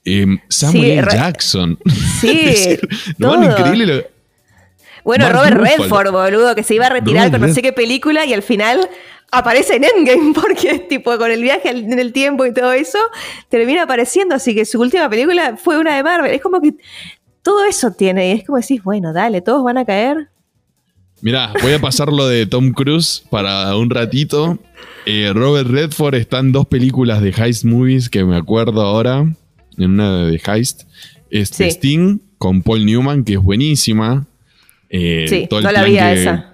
eh, Samuel Sí, Jackson. Sí, decir, todo. increíble. lo- Bueno, Mark Robert. Redford, boludo, que se iba a retirar Robert con no Red- sé qué película y al final aparece en Endgame porque es tipo con el viaje en el tiempo y todo eso, termina apareciendo, así que su última película fue una de Marvel. Es como que todo eso tiene y es como decís, bueno, dale, todos van a caer. Mirá, voy a pasar lo de Tom Cruise para un ratito. Eh, Robert Redford está en dos películas de Heist Movies que me acuerdo ahora. En una de Heist. Este Sí. Sting con Paul Newman, que es buenísima. Eh, sí, todo el no la vi a esa.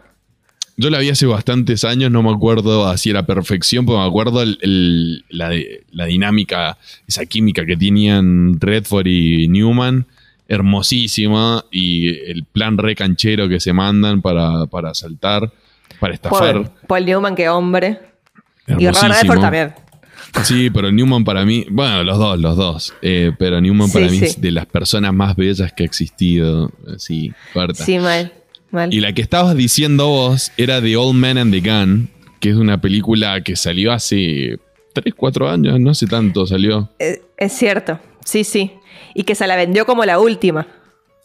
Yo la vi hace bastantes años, no me acuerdo así a la perfección, pero me acuerdo el- el- la, la dinámica, esa química que tenían Redford y Newman, hermosísima, y el plan re canchero que se mandan para, para saltar, para estafar. Paul, Paul Newman, qué hombre. Y Robert. Redford también. Sí, pero Newman para mí, bueno, los dos, los dos, eh, pero Newman para Sí, mí sí. es de las personas más bellas que ha existido, sí, corta. Sí, mal. mal. Y la que estabas diciendo vos era The Old Man and the Gun, que es una película que salió hace 3, 4 años, no hace tanto salió. Eh, es cierto, sí, sí. Y que se la vendió como la última.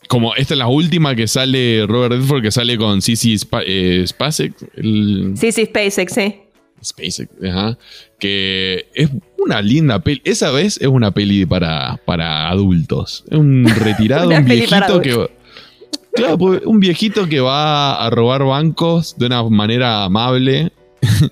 Como esta es la última que sale Robert Redford, que sale con Sissy Spa eh, Spacek, el Sí, SpaceX, sí. SpaceX, ajá, que es una linda peli. Esa vez es una peli para, para adultos. Es un retirado, un viejito que... Claro, pues, un viejito que va a robar bancos de una manera amable y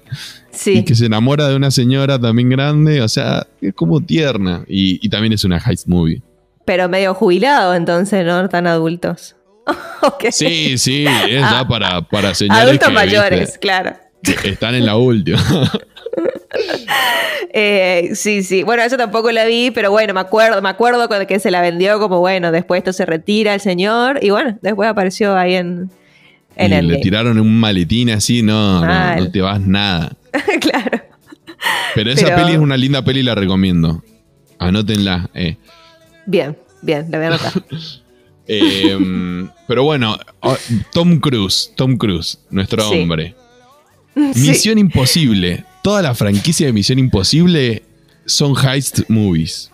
Sí. que se enamora de una señora también grande, o sea, es como tierna. Y, y también es una heist movie. Pero medio jubilado, entonces, no tan adultos. Ok. Sí, sí, es ya para, para señores Adultos que, mayores, viste, claro. están en la última. Eh, sí, sí. Bueno, eso tampoco la vi, pero bueno, me acuerdo, me acuerdo cuando que se la vendió como bueno, después esto se retira el señor y bueno, después apareció ahí en, y en le tiraron un maletín así, no, no, te vas nada. claro. Pero esa Pero- peli es una linda peli, la recomiendo. Anótenla. eh. Bien, bien, la voy a anotar. Eh, pero bueno, Tom Cruise, Tom Cruise, nuestro Sí. hombre. Sí. Misión Imposible. Toda la franquicia de Misión Imposible son heist movies.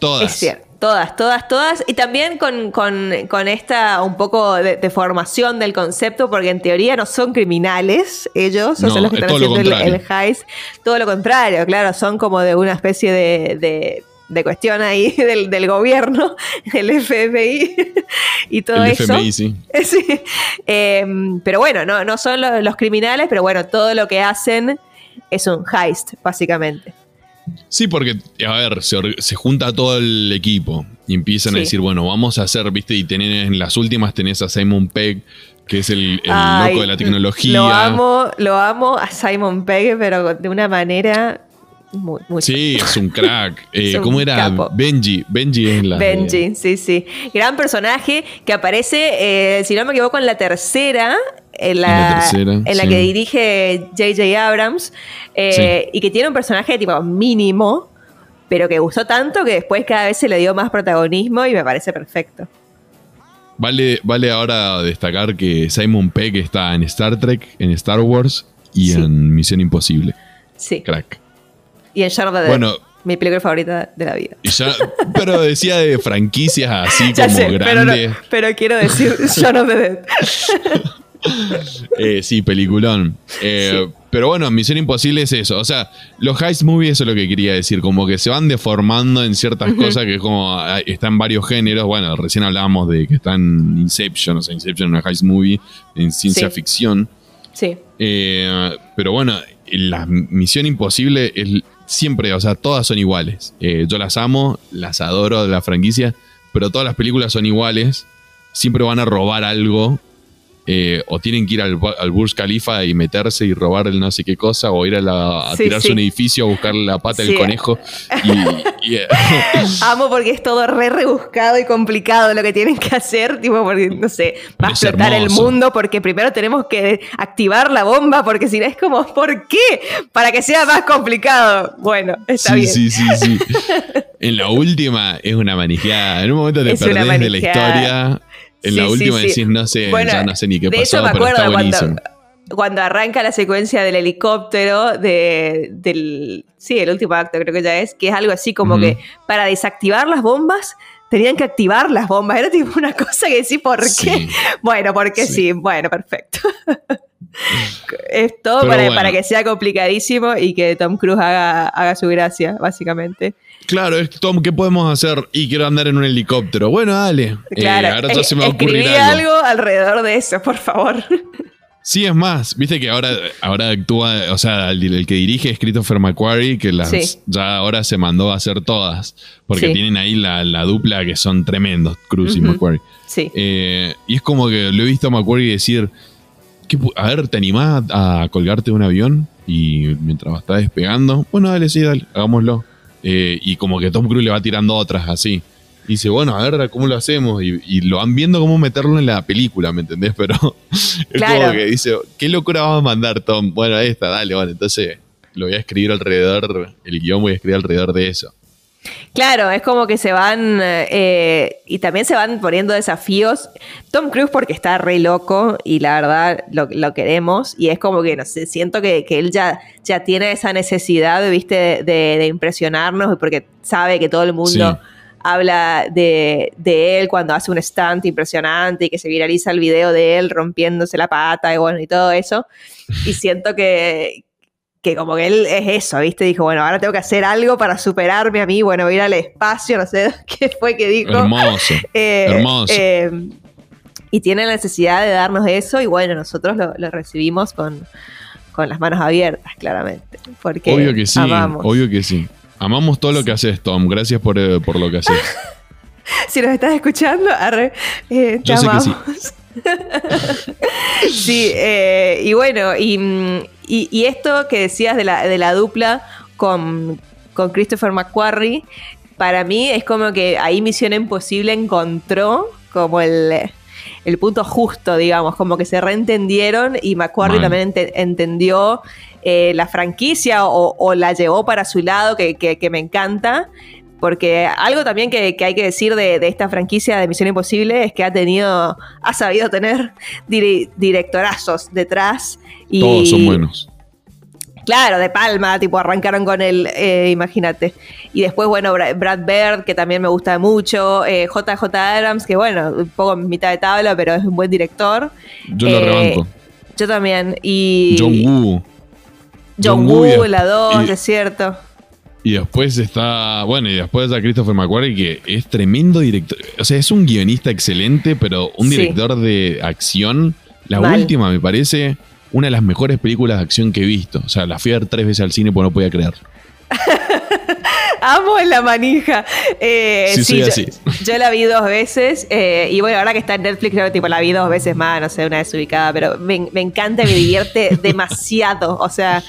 Todas. Es cierto. Todas, todas, todas. Y también con, con- con esta un poco de, de formación del concepto, porque en teoría no son criminales ellos, o No, son los que es están haciendo el, heist. Todo lo contrario, claro, son como de una especie de, de- de cuestión ahí del, del gobierno, el FBI y todo El eso. FMI, sí. Sí. Eh, pero bueno, no, no son lo- los criminales, pero bueno, todo lo que hacen es un heist, básicamente. Sí, porque, a ver, se, junta todo el equipo y empiezan Sí. a decir, bueno, vamos a hacer, viste, y tenés, en las últimas tenés a Simon Pegg, que es el, el Ay, loco de la tecnología. Lo amo, lo amo a Simon Pegg, pero de una manera muy, muy Sí, es un crack. Eh, ¿Cómo era? capo. Benji. Benji es la. de- Benji, sí, sí. Gran personaje que aparece, eh, si no me equivoco, en la tercera. En la, En la tercera, en la sí. que dirige J.J. Abrams. eh, Y que tiene un personaje tipo mínimo, pero que gustó tanto que después cada vez se le dio más protagonismo y me parece perfecto. Vale, vale ahora destacar que Simon Pegg está en Star Trek, en Star Wars y Sí. en Misión Imposible. Sí. Crack. Y en Shaun of the Dead. Bueno, mi película favorita de la vida. pero decía de franquicias así como grandes. Pero, quiero decir Shaun of the Dead. Eh, sí, peliculón. Eh, pero bueno, Misión Imposible es eso. O sea, los heist movies, eso es lo que quería decir. Como que se van deformando en ciertas cosas que como están varios géneros. Bueno, recién hablábamos de que está en Inception, o sea, Inception es una heist movie en ciencia ficción. Sí. Eh, pero bueno, la Misión Imposible es siempre, o sea, todas son iguales. yo las amo, las adoro de la franquicia, pero todas las películas son iguales. Siempre van a robar algo eh, o tienen que ir al, Burj Khalifa y meterse y robar el no sé qué cosa, o ir a, tirarse un edificio a buscar la pata del conejo. Eh, Amo porque es todo re rebuscado y complicado lo que tienen que hacer, tipo, porque, no sé, va a explotar el mundo porque primero tenemos que activar la bomba, porque si no es como, ¿por qué? Para que sea más complicado. Bueno, está bien. Sí, sí, sí. en la última es una manejada. En un momento te perdés de la historia en la última decís, no sé, ya no sé ni qué de pasó, me acuerdo pero cuando, cuando, arranca la secuencia del helicóptero, de, del. Sí, el último acto creo que ya es, que es algo así como que para desactivar las bombas tenían que activar las bombas. Era tipo una cosa que sí, ¿por qué? Bueno, porque sí. bueno, perfecto. es todo para, que sea complicadísimo y que Tom Cruise haga, haga su gracia, básicamente. Claro, es Tom, ¿qué podemos hacer? Y quiero andar en un helicóptero. Bueno, dale. Eh, claro, ahora ya se me va a ocurrir algo. algo alrededor de eso, por favor. Sí, es más, viste que ahora, ahora actúa, o sea, el, que dirige es Christopher McQuarrie, que las ya ahora se mandó a hacer todas, porque tienen ahí la, dupla que son tremendos, Cruz y McQuarrie. Sí. Eh, y es como que lo he visto a McQuarrie decir, a ver, ¿te animás a colgarte de un avión? Y mientras está despegando, bueno, dale, sí, dale, hagámoslo. Eh, y como que Tom Cruise le va tirando otras así. Y dice, bueno, a ver cómo lo hacemos. Y, lo van viendo cómo meterlo en la película, ¿me entendés? Pero es como que dice, ¿qué locura vamos a mandar, Tom? Bueno, esta, dale, bueno, entonces lo voy a escribir alrededor, el guion voy a escribir alrededor de eso. Claro, es como que se van eh, y también se van poniendo desafíos. Tom Cruise porque está re loco y la verdad lo, queremos y es como que, no sé, siento que, él ya, ya tiene esa necesidad, viste, de, impresionarnos porque sabe que todo el mundo... habla de, de, él cuando hace un stunt impresionante y que se viraliza el video de él rompiéndose la pata y bueno, y todo eso. Y siento que, que como que él es eso, ¿viste? Dijo, bueno, ahora tengo que hacer algo para superarme a mí, bueno, ir al espacio, no sé qué fue que dijo. Hermoso. Eh, hermoso. Eh, y tiene la necesidad de darnos eso y bueno, nosotros lo, recibimos con, las manos abiertas, claramente. Porque obvio que sí, obvio que sí. Amamos todo lo que haces, Tom. Gracias por, eh, lo que haces. si nos estás escuchando, arre, Yo Sé que sí. sí, y bueno, y mm, y, esto que decías de la, de la dupla con, Christopher McQuarrie, para mí es como que ahí Misión Imposible encontró como el, punto justo, digamos, como que se reentendieron y McQuarrie también entendió eh, la franquicia o, la llevó para su lado, que, me encanta. Porque algo también que, hay que decir de, esta franquicia de Misión Imposible es que ha tenido, ha sabido tener directorazos detrás todos son buenos. Claro, de palma, tipo arrancaron con él, eh, imagínate. Y después, bueno, Brad Bird, que también me gusta mucho. JJ eh, Adams, que bueno, un poco en mitad de tabla, pero es un buen director. Yo lo eh, rebanco. Yo también. Y. John Woo. John, Woo, la 2, es cierto. Y después está, bueno, y después está Christopher McQuarrie, que es tremendo director. O sea, es un guionista excelente, pero un director de acción. La última, me parece, una de las mejores películas de acción que he visto. O sea, la fui a ver tres veces al cine porque no podía creer. Amo en la manija. Eh, sí, así. Yo, la vi dos veces eh, y bueno, ahora que está en Netflix, tipo, la vi dos veces más, no sé, una vez ubicada, pero me, encanta, me divierte demasiado. O sea,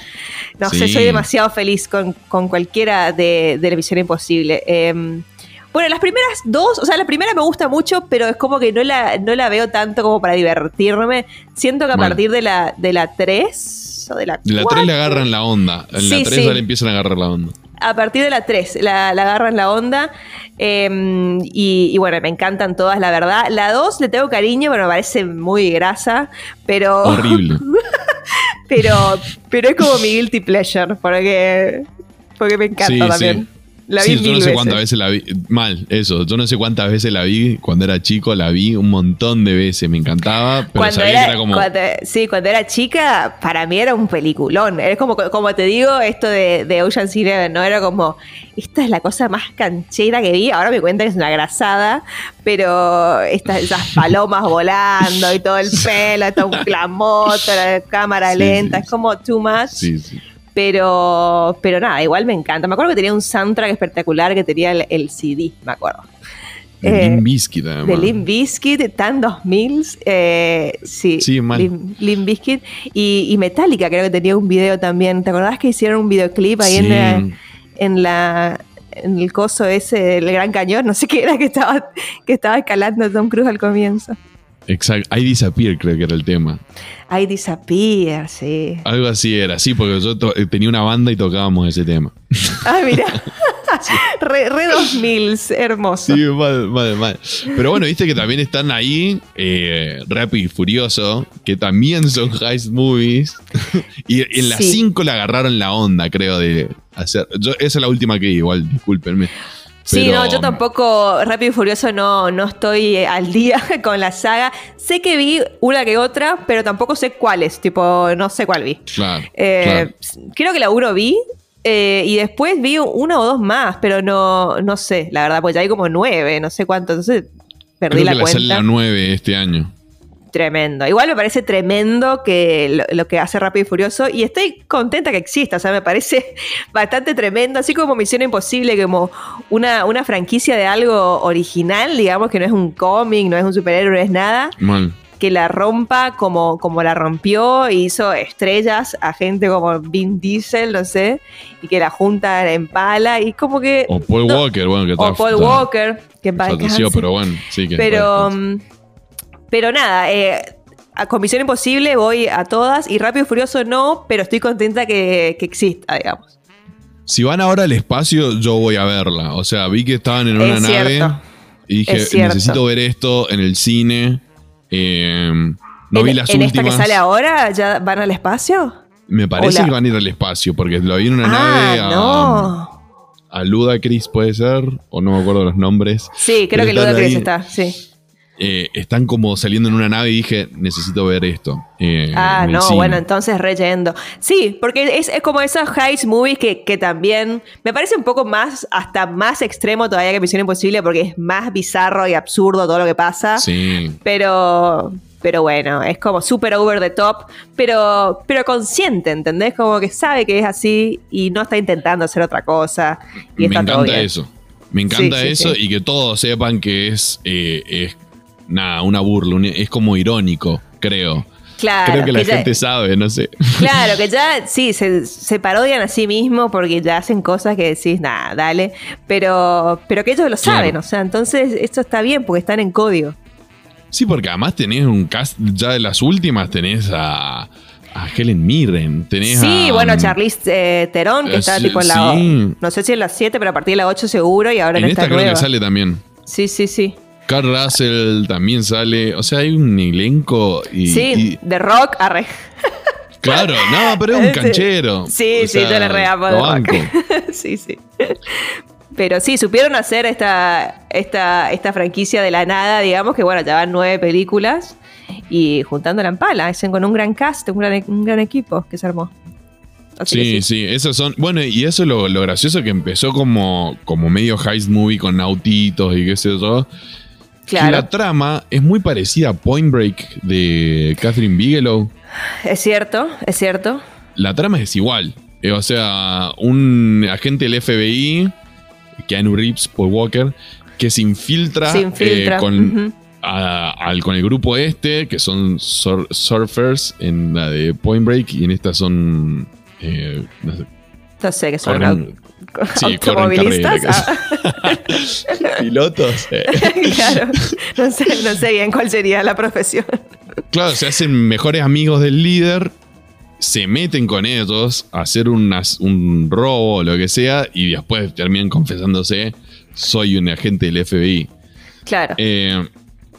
no sé, soy demasiado feliz con, cualquiera de, de la Misión Imposible. Em, bueno, las primeras dos, o sea, la primera me gusta mucho, pero es como que no la, no la veo tanto como para divertirme. Siento que a partir de la, de la 3 o de la De la 3 le agarran la onda. En la 3 ya le empiezan a agarrar la onda. A partir de la 3 la, la agarran la onda. Em, y, bueno, me encantan todas, la verdad. La 2 le tengo cariño, pero me parece muy grasa. Pero. Horrible. pero, pero es como mi guilty pleasure, porque, porque me encanta también. La sí, vi yo no sé cuántas veces la vi. Mal, eso. Yo no sé cuántas veces la vi. Cuando era chico la vi un montón de veces. Me encantaba, pero Cuando sabía era, que era como. cuando- sí, cuando era chica, para mí era un peliculón. Es como, como te digo, esto de, de Ocean's Eleven, ¿no? Era como, esta es la cosa más canchera que vi. Ahora me cuenta que es una grasada, pero estas, esas palomas volando y todo el pelo, todo un- la moto, la cámara Sí, lenta, sí, es como too much. Sí, sí. Pero, pero nada, igual me encanta. Me acuerdo que tenía un soundtrack espectacular que tenía el, el CD, me acuerdo. De Eh, Limp Bizkit, además. De Limp Bizkit, Tan 2000, eh, sí, Sí, mal. Limp, Limp Bizkit y, y Metallica creo que tenía un video también. ¿Te acordás que hicieron un videoclip ahí en, la, en la en el coso ese del Gran Cañón? No sé qué era que estaba que estaba escalando Tom Cruise al comienzo. Exacto. I Disappear, creo que era el tema. I Disappear, sí. Algo así era. Sí, porque yo eh, tenía una banda y tocábamos ese tema. Ah, mira. re, re 2000, hermoso. Sí, mal, mal, mal. Pero bueno, viste que también están ahí eh, Rápido y Furioso, que también son heist movies. y en las Sí. 5 le agarraron la onda, creo, de hacer. Yo, esa es la última que vi, igual, discúlpenme. Sí, no, yo tampoco, Rápido y Furioso, no, no estoy al día con la saga. Sé que vi una que otra, pero tampoco sé cuáles, tipo, no sé cuál vi. Claro. Eh, claro. Creo que la uno vi eh, y después vi una o dos más, pero no, no sé, la verdad, pues ya hay como nueve, no sé cuánto, entonces perdí Creo la que le sale cuenta. la 9 este año. Tremendo. Igual me parece tremendo que lo, lo que hace Rápido y Furioso y estoy contenta que exista, o sea, me parece bastante tremendo, así como Misión Imposible, como una, una franquicia de algo original, digamos, que no es un cómic, no es un superhéroe, no es nada, Mal. que la rompa como, como la rompió y hizo estrellas a gente como Vin Diesel, no sé, y que la junta en pala y como que... O Paul no- Walker, bueno, que o Paul Walker, que descanse. pero bueno, sí que. Pero, pero nada, eh, a Comisión Imposible voy a todas y Rápido y Furioso no, pero estoy contenta que, que exista, digamos. Si van ahora al espacio, yo voy a verla. O sea, vi que estaban en una Es nave cierto. y dije, necesito ver esto en el cine. Eh, no vi las en últimas. esta que sale ahora ya van al espacio? Me parece Hola. que van a ir al espacio, porque lo vi en una ah, nave a, no. a Ludacris, puede ser, o no me acuerdo los nombres. Sí, creo que Ludacris ahí. está, sí. Eh, están como saliendo en una nave y dije, necesito ver esto. eh, Ah, no, cine. bueno, entonces reyendo. Sí, porque es, es como esos heist movies que, que también me parece un poco más, hasta más extremo todavía que Misión Imposible, porque es más bizarro y absurdo todo lo que pasa. Sí, Pero, pero bueno, es como súper over the top, pero, pero consciente, ¿entendés? Como que sabe que es así y no está intentando hacer otra cosa. Y me está todo encanta bien. eso. Me encanta Sí, sí, eso sí. y que todos sepan que es, eh, es nada, una burla, un- es como irónico, creo. Claro, creo que la ya- gente sabe, no sé. Claro, que ya sí, se, se parodian a sí mismos porque ya hacen cosas que decís, nada, dale. Pero, pero que ellos lo Claro. saben, o sea, entonces esto está bien porque están en código. Sí, porque además tenés un cast, ya de las últimas tenés a, a Helen Mirren, tenés Sí, a, bueno, Charlize eh, Theron, que eh, está sí, tipo en la. sí. No sé si en las 7, pero a partir de la 8 seguro y ahora en, En esta, esta creo que sale también. Sí, sí, sí. Carl Russell también sale. O sea, hay un elenco y. sí, y- de rock, arre. claro, no, pero es un Sí. canchero. Sí, O sí, sea, yo le reamo de rock. sí, sí. Pero sí, supieron hacer esta, esta, esta franquicia de la nada, digamos, que bueno, ya van nueve películas y juntándola en pala, hacen con un gran cast, un gran, un gran equipo que se armó. Así Sí, que sí, esos son. Bueno, y eso es lo, lo gracioso que empezó como, como medio heist movie con autitos y qué sé yo. Que Claro, la trama es muy parecida a Point Break de Catherine Bigelow. es cierto, es cierto. La trama es igual. Eh, o sea, un agente del FBI, Keanu Reeves, Paul Walker, que se infiltra, Se infiltra, eh, con, a- con el grupo este, que son sur- surfers en la de Point Break, y en esta son. eh, no sé, No sé, que son sí, automovilistas. pilotos. eh. claro, no sé, no sé bien cuál sería la profesión. Claro, se hacen mejores amigos del líder, se meten con ellos a hacer unas- un robo o lo que sea, y después terminan confesándose, soy un agente del FBI. Claro. Eh,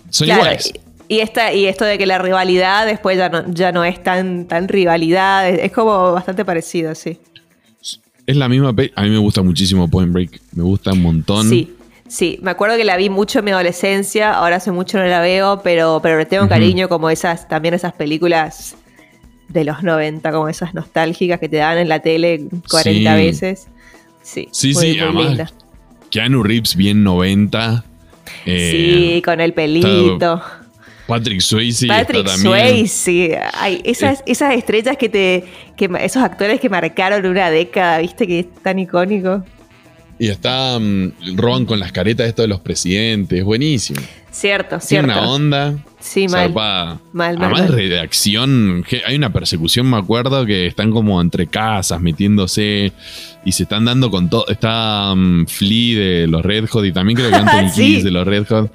son Claro, iguales. Y, y esta, y esto de que la rivalidad después ya no, ya no es tan, tan rivalidad, es, es como bastante parecido, sí. Es la misma peli. A mí me gusta muchísimo Point Break. Me gusta un montón. Sí, sí. Me acuerdo que la vi mucho en mi adolescencia. Ahora hace mucho no la veo, pero, pero le tengo cariño como esas, también esas películas de los 90, como esas nostálgicas que te dan en la tele 40 veces. Sí, sí, sí. además, Keanu Reeves bien 90. Eh, sí, con el pelito. Patrick Swayze. Patrick Swayze. Ay, esas, esas estrellas que te. Que, esos actores que marcaron una década, ¿viste? Que es tan icónico. Y está. Mm, roban con las caretas esto de los presidentes. Buenísimo. Cierto, cierto. Tiene una onda. Sí, mal. Mal, mal. Además, de acción. Hay una persecución, me acuerdo, que están como entre casas metiéndose y se están dando con todo. Está um, Flea de los Red Hot y también creo que Anthony sí. de los Red Hot.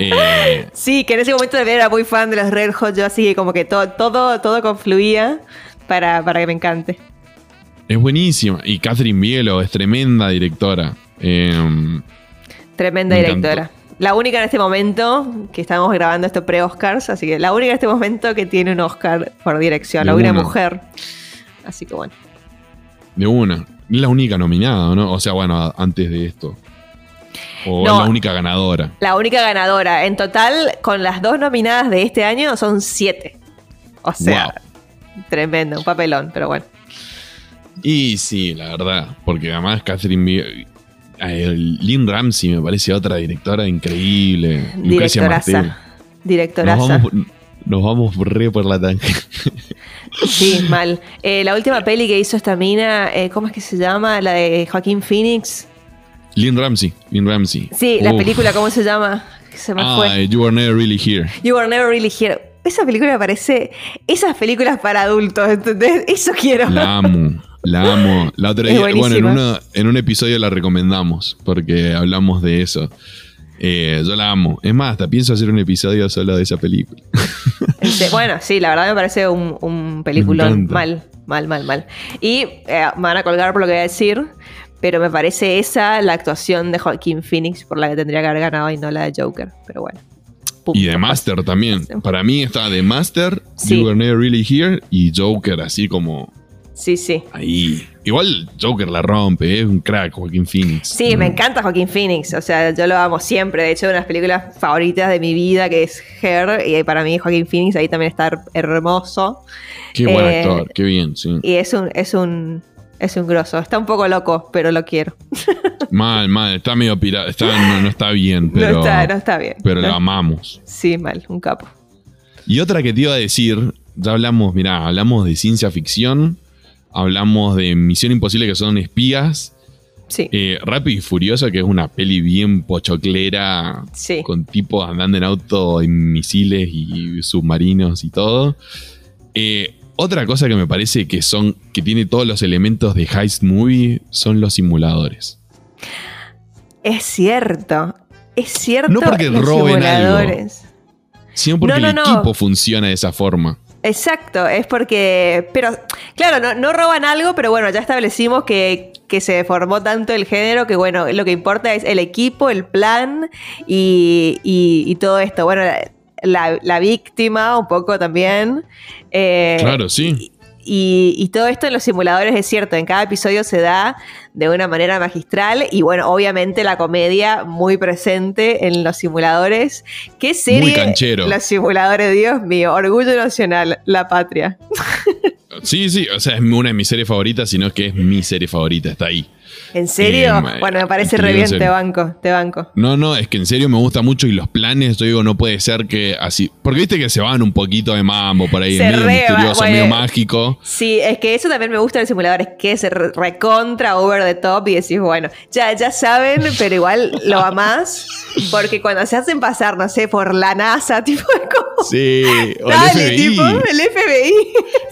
Eh, sí, que en ese momento también era muy fan de los Red Hot. Yo así que como que todo, todo, todo confluía para, para que me encante. Es buenísima. Y Catherine Bielo es tremenda directora. Em, tremenda directora. La única en este momento, que estamos grabando esto pre-Oscars, así que la única en este momento que tiene un Oscar por dirección, la única mujer. Así que bueno. De una. La única nominada, ¿no? O sea, bueno, antes de esto. O la única ganadora. La única ganadora. En total, con las dos nominadas de este año, son siete. O sea, tremendo, un papelón, pero bueno. Y sí, la verdad, porque además Catherine Lynn Ramsey me parece otra directora increíble. Directoraza. Directoraza. Nos vamos, re por la tangente. Sí, mal. Eh, la última peli que hizo esta mina, eh, ¿cómo es que se llama? La de Joaquín Phoenix. Lynn Ramsey. Lynn Ramsey. Sí, la película, ¿cómo se llama? Se me ah, You Were Never Really Here. You Were Never Really Here. Esa película me parece. Esas películas para adultos, ¿entendés? Eso quiero. La amo. La amo. La otra día, bueno, en, un episodio la recomendamos porque hablamos de eso. Eh, yo la amo. Es más, hasta pienso hacer un episodio solo de esa película. bueno, sí, la verdad me parece un, un peliculón mal, mal, mal, mal. Y eh, me van a colgar por lo que voy a decir, pero me parece esa la actuación de Joaquín Phoenix por la que tendría que haber ganado y no la de Joker. Pero bueno. y de Master también. Para mí está de Master, You Were Never Really Here y Joker así como Sí, sí. Ahí. Igual Joker la rompe, es un crack Joaquín Phoenix. Sí, me encanta Joaquín Phoenix. O sea, yo lo amo siempre. De hecho, una de las películas favoritas de mi vida, que es Her, y para mí Joaquín Phoenix ahí también está hermoso. Qué buen eh, actor, qué bien, sí. Y es un, es un, es un grosso. Está un poco loco, pero lo quiero. Mal, mal. Está medio pirata. no, está bien, pero. No está, no está bien. Pero lo amamos. Sí, mal, un capo. Y otra que te iba a decir, ya hablamos, mirá, hablamos de ciencia ficción Hablamos de Misión Imposible, que son espías. Sí. Eh, Rápido y Furioso, que es una peli bien pochoclera. Sí. Con tipos andando en auto, en misiles y submarinos y todo. Eh, otra cosa que me parece que son. que tiene todos los elementos de Heist Movie son los simuladores. Es cierto. Es cierto. No porque roben algo. Sino porque el equipo funciona de esa forma. Exacto, es porque. Pero, claro, no, roban algo, pero bueno, ya establecimos que, se formó tanto el género que, bueno, lo que importa es el equipo, el plan y, todo esto. Bueno, la, víctima, un poco también. Eh, claro, sí. Y, todo esto en los simuladores es cierto, en cada episodio se da de una manera magistral y bueno, obviamente la comedia muy presente en los simuladores. ¿Qué serie? Muy canchero. Los simuladores, Dios mío, Orgullo Nacional, La Patria. Sí, sí, o sea, es una de mis series favoritas, sino que es mi serie favorita, está ahí. ¿En serio? Eh, bueno, me parece re bien, te banco, te banco. No, no, es que en serio me gusta mucho y los planes, yo digo, no puede ser que así. Porque viste que se van un poquito de mambo por ahí, medio misterioso, medio mágico. Sí, es que eso también me gusta del simulador, es que es recontra over the top y decís, bueno, ya, ya saben, pero igual lo amás. Porque cuando se hacen pasar, no sé, por la NASA, tipo como. Sí, o Dale, el FBI. tipo, el FBI.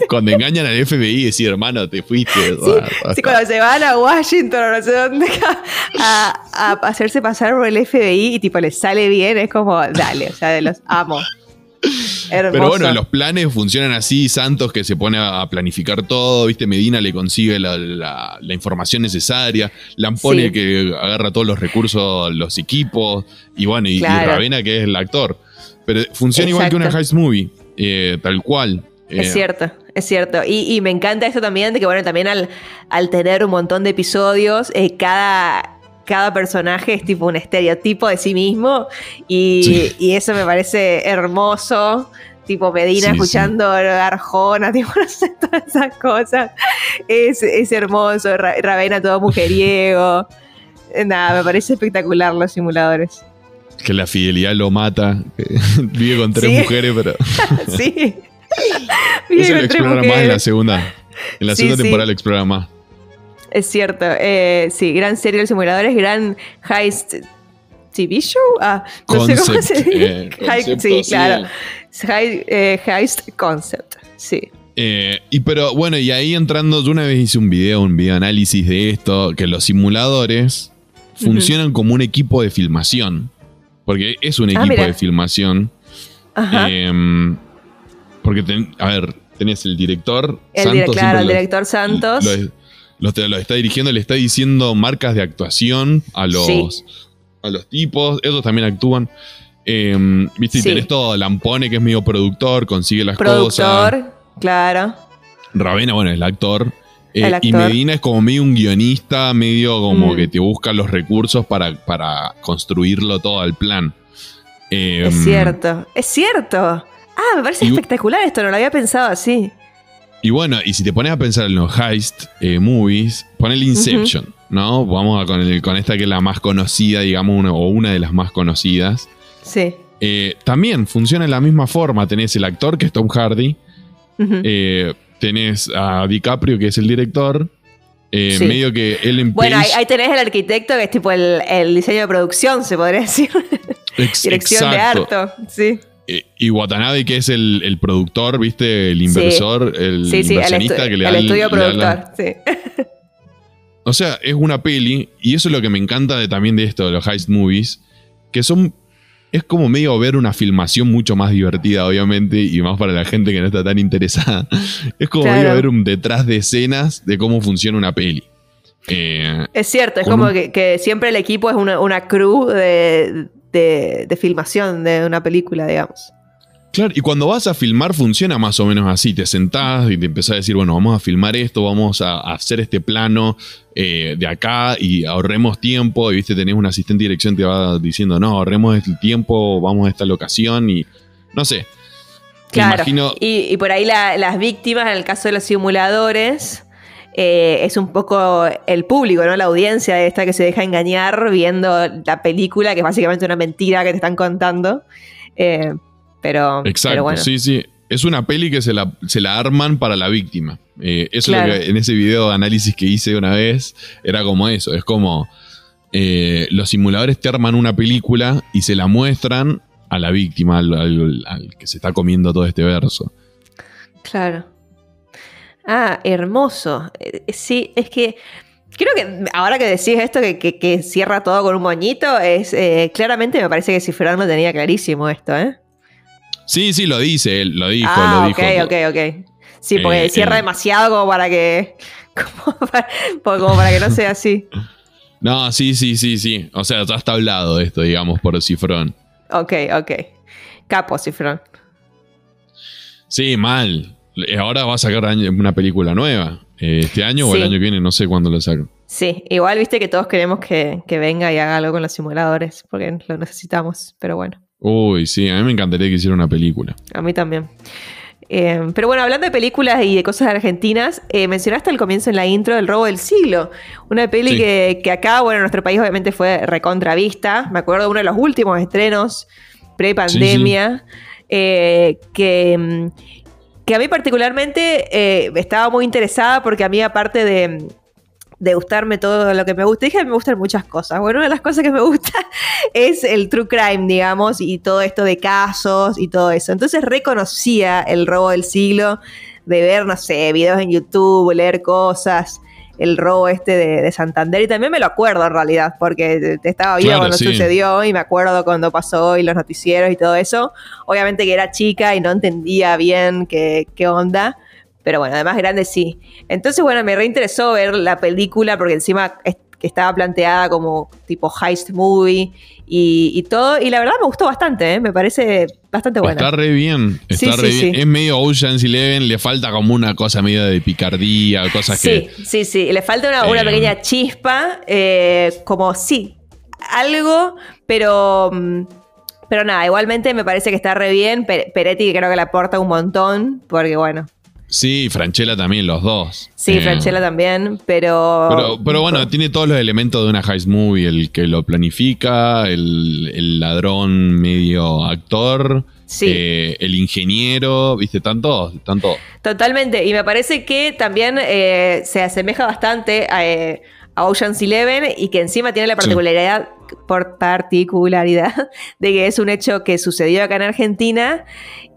Cuando engañan al FBI y decir, hermano, te fuiste. Sí, sí, cuando se van a Washington no sé dónde, a, hacerse pasar por el FBI y tipo les sale bien, es como, dale, o sea, de los amo. Pero bueno, los planes funcionan así, Santos que se pone a planificar todo, viste, Medina le consigue la, información necesaria, Lampone que agarra todos los recursos, los equipos, y bueno, y, Ravena que es el actor. Pero funciona igual que una heist movie, eh, tal cual. Es eh, cierto, es cierto. Y, me encanta esto también de que, bueno, también al, al tener un montón de episodios, eh, cada, cada personaje es tipo un estereotipo de sí mismo y, eso me parece hermoso. Tipo Medina escuchando Arjona, tipo, no sé, todas esas cosas. Es, es hermoso. Ravena todo mujeriego. Nada, me parece espectacular los simuladores. Que la fidelidad lo mata. vive con tres mujeres, pero. sí. Eso lo explora más en la segunda. En la segunda temporada lo explora más. Es cierto. Eh, sí, gran serie de simuladores, gran heist TV show. Ah, no sé cómo se dice. Eh, sí, claro. Eh, heist concept. Sí. y pero bueno, y ahí entrando, yo una vez hice un video, un video análisis de esto, que los simuladores funcionan como un equipo de filmación. Porque es un ah, equipo de filmación. Ajá. Porque, a ver, tenés el director. El claro, el director Santos lo, lo, está dirigiendo, le está diciendo marcas de actuación a los, a los tipos. Ellos también actúan. Em, Viste, y tenés todo. Lampone, que es medio productor, consigue las cosas. Productor, claro. Ravena, bueno, es el actor. Eh, y Medina es como medio un guionista, medio como mm. que te busca los recursos para, para construirlo todo al plan. es em, cierto, es cierto. Ah, me parece espectacular esto, no lo había pensado así. Y bueno, y si te pones a pensar en los heist eh, movies, pon el Inception, ¿no? Vamos a con, el, con esta que es la más conocida, digamos, o una de las más conocidas. Sí. Eh, también funciona de la misma forma. Tenés el actor, que es Tom Hardy. Eh, tenés a DiCaprio, que es el director. Medio que él empieza. Bueno, ahí, tenés el arquitecto, que es tipo el, diseño de producción, se podría decir. Dirección de arte. Sí. Y Watanabe, que es el, productor, ¿viste? El inversor, el inversionista que le da el estudio productor, sí. O sea, es una peli, y eso es lo que me encanta de, también de esto, de los heist movies, que son. Es como medio ver una filmación mucho más divertida, obviamente, y más para la gente que no está tan interesada. Es como medio ver un detrás de escenas de cómo funciona una peli. Eh, es cierto, es como que, siempre el equipo es una, una crew de, de, filmación de una película, digamos. Claro, y cuando vas a filmar funciona más o menos así. Te sentás y te empezás a decir, bueno, vamos a filmar esto, vamos a, hacer este plano eh, de acá y ahorremos tiempo. Y viste, tenés un asistente de dirección que te va diciendo, no, ahorremos el tiempo, vamos a esta locación y no sé. Claro. Y, por ahí las víctimas, en el caso de los simuladores, eh, es un poco el público, ¿no? La audiencia esta que se deja engañar viendo la película, que es básicamente una mentira que te están contando. Eh, pero, Exacto, sí, sí. Es una peli que se la, se la arman para la víctima. Eh, eso es lo que en ese video de análisis que hice una vez, era como eso. Es como los simuladores te arman una película y se la muestran a la víctima, al que se está comiendo todo este verso. Claro. Ah, hermoso. Eh, sí, es que creo que ahora que decís esto, que, cierra todo con un moñito, es eh, claramente me parece que Cifrón lo tenía clarísimo esto, ¿eh? Sí, sí, lo dice, él lo dijo, ah, lo dijo. Ok, ok, ok. Sí, porque eh, cierra demasiado como para que. Como para, que no sea así. No, sí, sí, sí, sí. O sea, ya está hablado esto, digamos, por Cifrón. Ok, ok. Capo, Cifrón. Sí, mal. Eh, ahora va a sacar una película nueva. Eh, este año o el año que viene, no sé cuándo lo saco. Sí, igual viste que todos queremos que, venga y haga algo con los simuladores, porque lo necesitamos, pero bueno. Uy, sí, a mí me encantaría que hiciera una película. A mí también. Eh, pero bueno, hablando de películas y de cosas argentinas, mencionaste al comienzo en la intro El robo del siglo. Una peli que, acá, bueno, en nuestro país obviamente fue recontravista. Me acuerdo de uno de los últimos estrenos pre-pandemia. que, mm, que a mí particularmente eh, estaba muy interesada porque a mí aparte de, gustarme todo lo que me gusta, dije que me gustan muchas cosas. Bueno, una de las cosas que me gusta es el true crime, digamos, y todo esto de casos y todo eso. Entonces reconocía el robo del siglo de ver, no sé, videos en YouTube, leer cosas el robo este de, Santander y también me lo acuerdo en realidad, porque estaba vivo cuando sucedió y me acuerdo cuando pasó y los noticieros y todo eso. Obviamente que era chica y no entendía bien qué, qué onda. Pero bueno, además grande sí. Entonces, bueno, me reinteresó ver la película porque encima que estaba planteada como tipo heist movie y, todo. Y la verdad me gustó bastante, ¿eh? me parece bastante buena. Está re bien, está re bien. Es medio Ocean's Eleven, le falta como una cosa medio de picardía, cosas que... Sí, sí, sí, le falta una, pequeña chispa, como sí, algo, pero... Mm, pero nada, igualmente me parece que está re bien. Peretti creo que le aporta un montón, porque bueno. Sí, Franchella también, los dos. Sí, eh, Franchella también, pero... pero... bueno, tiene todos los elementos de una heist movie, el que lo planifica, el, ladrón medio actor, eh, el ingeniero, viste, tanto, tanto. Totalmente, y me parece que también eh, se asemeja bastante a a Ocean's Eleven y que encima tiene la particularidad, por particularidad de que es un hecho que sucedió acá en Argentina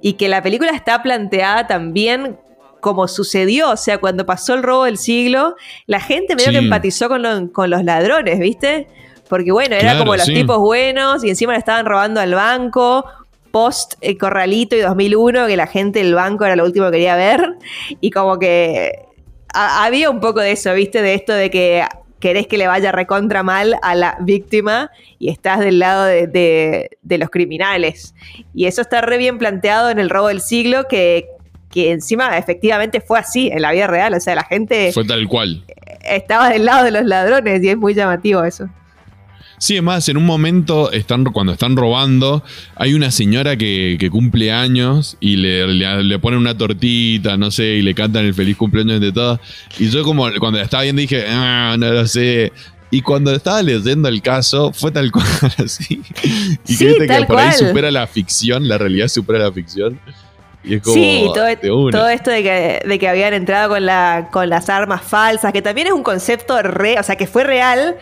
y que la película está planteada también como sucedió, o sea, cuando pasó el robo del siglo, la gente medio que empatizó con, con, los ladrones, ¿viste? Porque bueno, era como los tipos buenos y encima le estaban robando al banco, post el Corralito y 2001, que la gente del banco era lo último que quería ver, y como que había un poco de eso, ¿viste? De esto de que querés que le vaya recontra mal a la víctima y estás del lado de, los criminales. Y eso está re bien planteado en el robo del siglo, que, que encima efectivamente fue así en la vida real. O sea, la gente... Fue tal cual. Estaba del lado de los ladrones y es muy llamativo eso. Sí, es más, en un momento, están, cuando están robando, hay una señora que, cumple años y le, le, ponen una tortita, no sé, y le cantan el feliz cumpleaños de todas. Y yo como cuando la estaba viendo dije, ah, no lo sé. Y cuando estaba leyendo el caso, fue tal cual así. Y sí, que por ahí supera la ficción, la realidad supera la ficción. Y es como sí, todo, esto de que, de que, habían entrado con, la, con las armas falsas, que también es un concepto re, o sea, que fue real,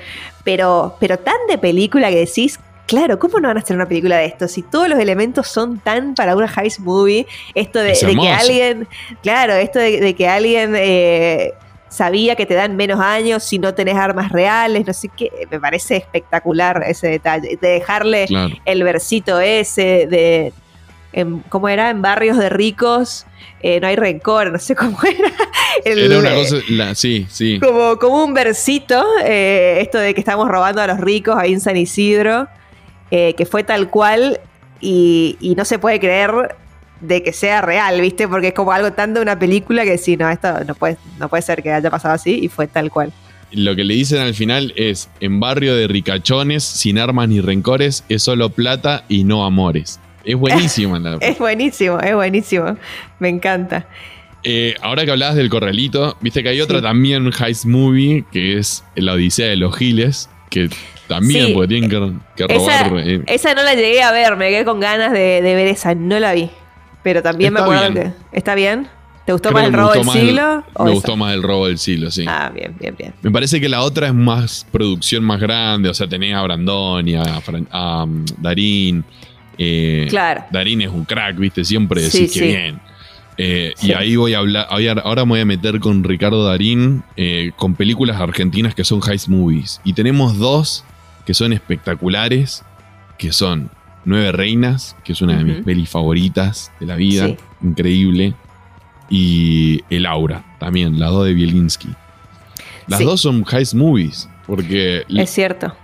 pero, pero tan de película que decís, claro, ¿cómo no van a hacer una película de esto? Si todos los elementos son tan para una heist movie, esto de, que alguien, claro, esto de, que alguien eh, sabía que te dan menos años si no tenés armas reales, no sé qué, me parece espectacular ese detalle, de dejarle el versito ese de, ¿cómo era? En barrios de ricos eh, no hay rencor, no sé cómo era. era una cosa, sí, sí. Como, como un versito, eh, esto de que estamos robando a los ricos ahí en San Isidro, eh, que fue tal cual y, no se puede creer de que sea real, ¿viste? Porque es como algo tan de una película que sí, no, esto no puede, no puede ser que haya pasado así y fue tal cual. Lo que le dicen al final es, en barrio de ricachones, sin armas ni rencores, es solo plata y no amores. Es buenísimo. es buenísimo, es buenísimo. Me encanta. Eh, ahora que hablabas del corralito, viste que hay otra también heist movie que es La Odisea de los Giles, que también porque tienen que, robar. Eh. Esa, no la llegué a ver, me quedé con ganas de, ver esa, no la vi. Pero también me acuerdo que. ¿Está bien? ¿Te gustó más el robo del siglo? me gustó más el robo del siglo, sí. Ah, bien, bien, bien. Me parece que la otra es más producción más grande, o sea, tenés a Brandon y a, a um, Darín. Eh, claro. Darín es un crack, ¿viste? Siempre decís que bien. Eh, y ahí voy a hablar, ahora me voy a meter con Ricardo Darín, eh, con películas argentinas que son heist movies. Y tenemos dos que son espectaculares, que son Nueve Reinas, que es una de mis pelis favoritas de la vida, increíble. Y El Aura, también, la dos de Bielinski. Las dos son heist movies, porque... Es cierto.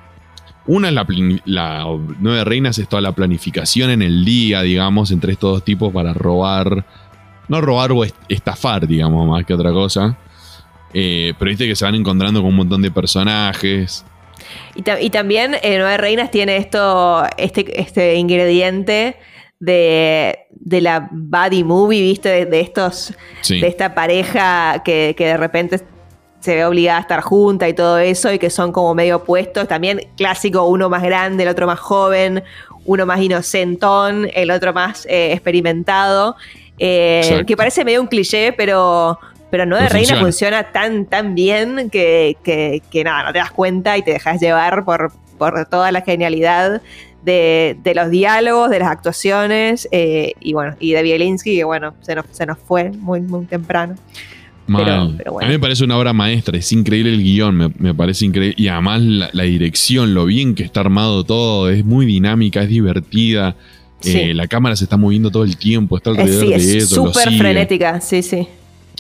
Una es la, la, Nueve Reinas, es toda la planificación en el día, digamos, entre estos dos tipos para robar. No robar o estafar, digamos, más que otra cosa. Eh, pero viste que se van encontrando con un montón de personajes. Y, también eh, Nueve Reinas tiene esto, este, este ingrediente de, de, la body movie, ¿viste? De, estos, de esta pareja que, que de repente se ve obligada a estar junta y todo eso, y que son como medio opuestos. También clásico, uno más grande, el otro más joven, uno más inocentón, el otro más eh, experimentado. Eh, que parece medio un cliché, pero, pero no de Reina funciona. tan, tan bien que, que, nada, no te das cuenta y te dejas llevar por, por toda la genialidad de, los diálogos, de las actuaciones, eh, y bueno, y de Bielinski, que bueno, se nos, se nos fue muy, muy temprano. A mí me parece una obra maestra, es increíble el guion, me, parece increíble. Y además la, dirección, lo bien que está armado todo, es muy dinámica, es divertida. Eh, la cámara se está moviendo todo el tiempo, está alrededor de eso. Súper frenética, sí, sí.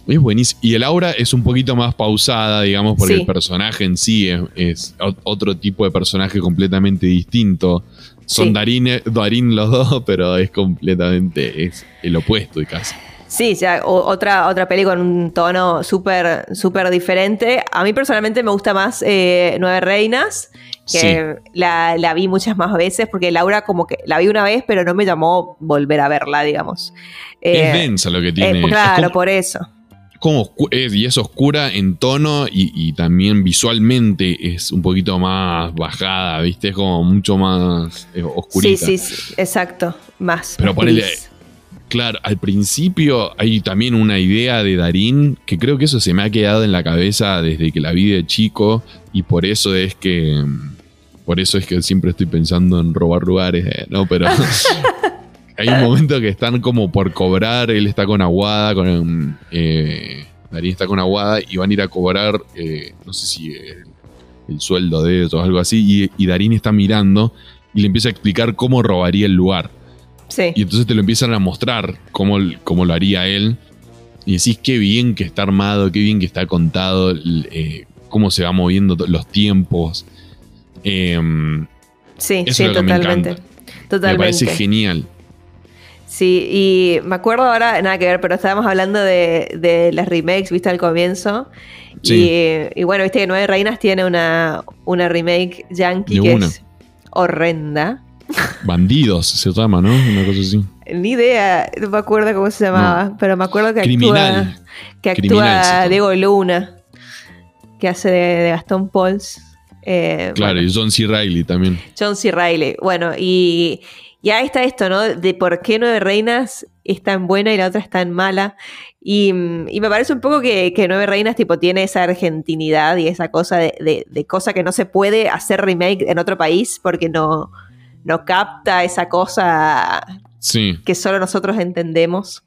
Es buenísimo. Y el aura es un poquito más pausada, digamos, porque Sí. el personaje en sí es, es otro tipo de personaje completamente distinto. Son Sí. Darín, Darín los dos, pero es completamente es el opuesto casi. Sí, ya, o- otra, otra peli con un tono súper súper diferente. A mí personalmente me gusta más eh, Nueve Reinas, que la, la vi muchas más veces, porque Laura como que la vi una vez, pero no me llamó volver a verla, digamos. es Eh, densa lo que eh, tiene. claro, es como, por eso. como es- y es oscura en tono y, y también visualmente es un poquito más bajada, ¿viste? Es como mucho más eh, Sí, oscurita. sí, sí, exacto. Más. Pero ponele-. Claro, al principio hay también una idea de Darín que creo que eso se me ha quedado en la cabeza desde que la vi de chico y por eso es que por eso es que siempre estoy pensando en robar lugares, eh, no, pero hay un momento que están como por cobrar, él está con Aguada, con eh, Darín está con Aguada y van a ir a cobrar, eh, no sé si el, el sueldo de ellos o algo así y, y Darín está mirando y le empieza a explicar cómo robaría el lugar. Sí. Y entonces te lo empiezan a mostrar cómo, cómo lo haría él. Y decís qué bien que está armado, qué bien que está contado, eh, cómo se va moviendo los tiempos. Em, Sí, Eso sí, es lo que me totalmente. me parece genial. Sí, y me acuerdo ahora, nada que ver, pero estábamos hablando de, de las remakes, viste, al comienzo. Sí. Y, y bueno, viste que Nueve Reinas tiene una, una remake yankee que es horrenda. Bandidos se llama, ¿no? Una cosa así. Ni idea, no me acuerdo cómo se llamaba, pero me acuerdo que Criminal. actúa, que Criminal actúa. Diego Luna, que hace de, de Gastón Pauls. Eh, Claro, bueno, y John C. Reilly también. John C. Reilly. Bueno, y, y ahí está esto, ¿no? De por qué Nueve Reinas es tan buena y la otra es tan mala. Y, mm, y me parece un poco que, que Nueve Reinas tipo tiene esa argentinidad y esa cosa de, de- de cosa que no se puede hacer remake en otro país porque no, no capta esa cosa Sí. que solo nosotros entendemos.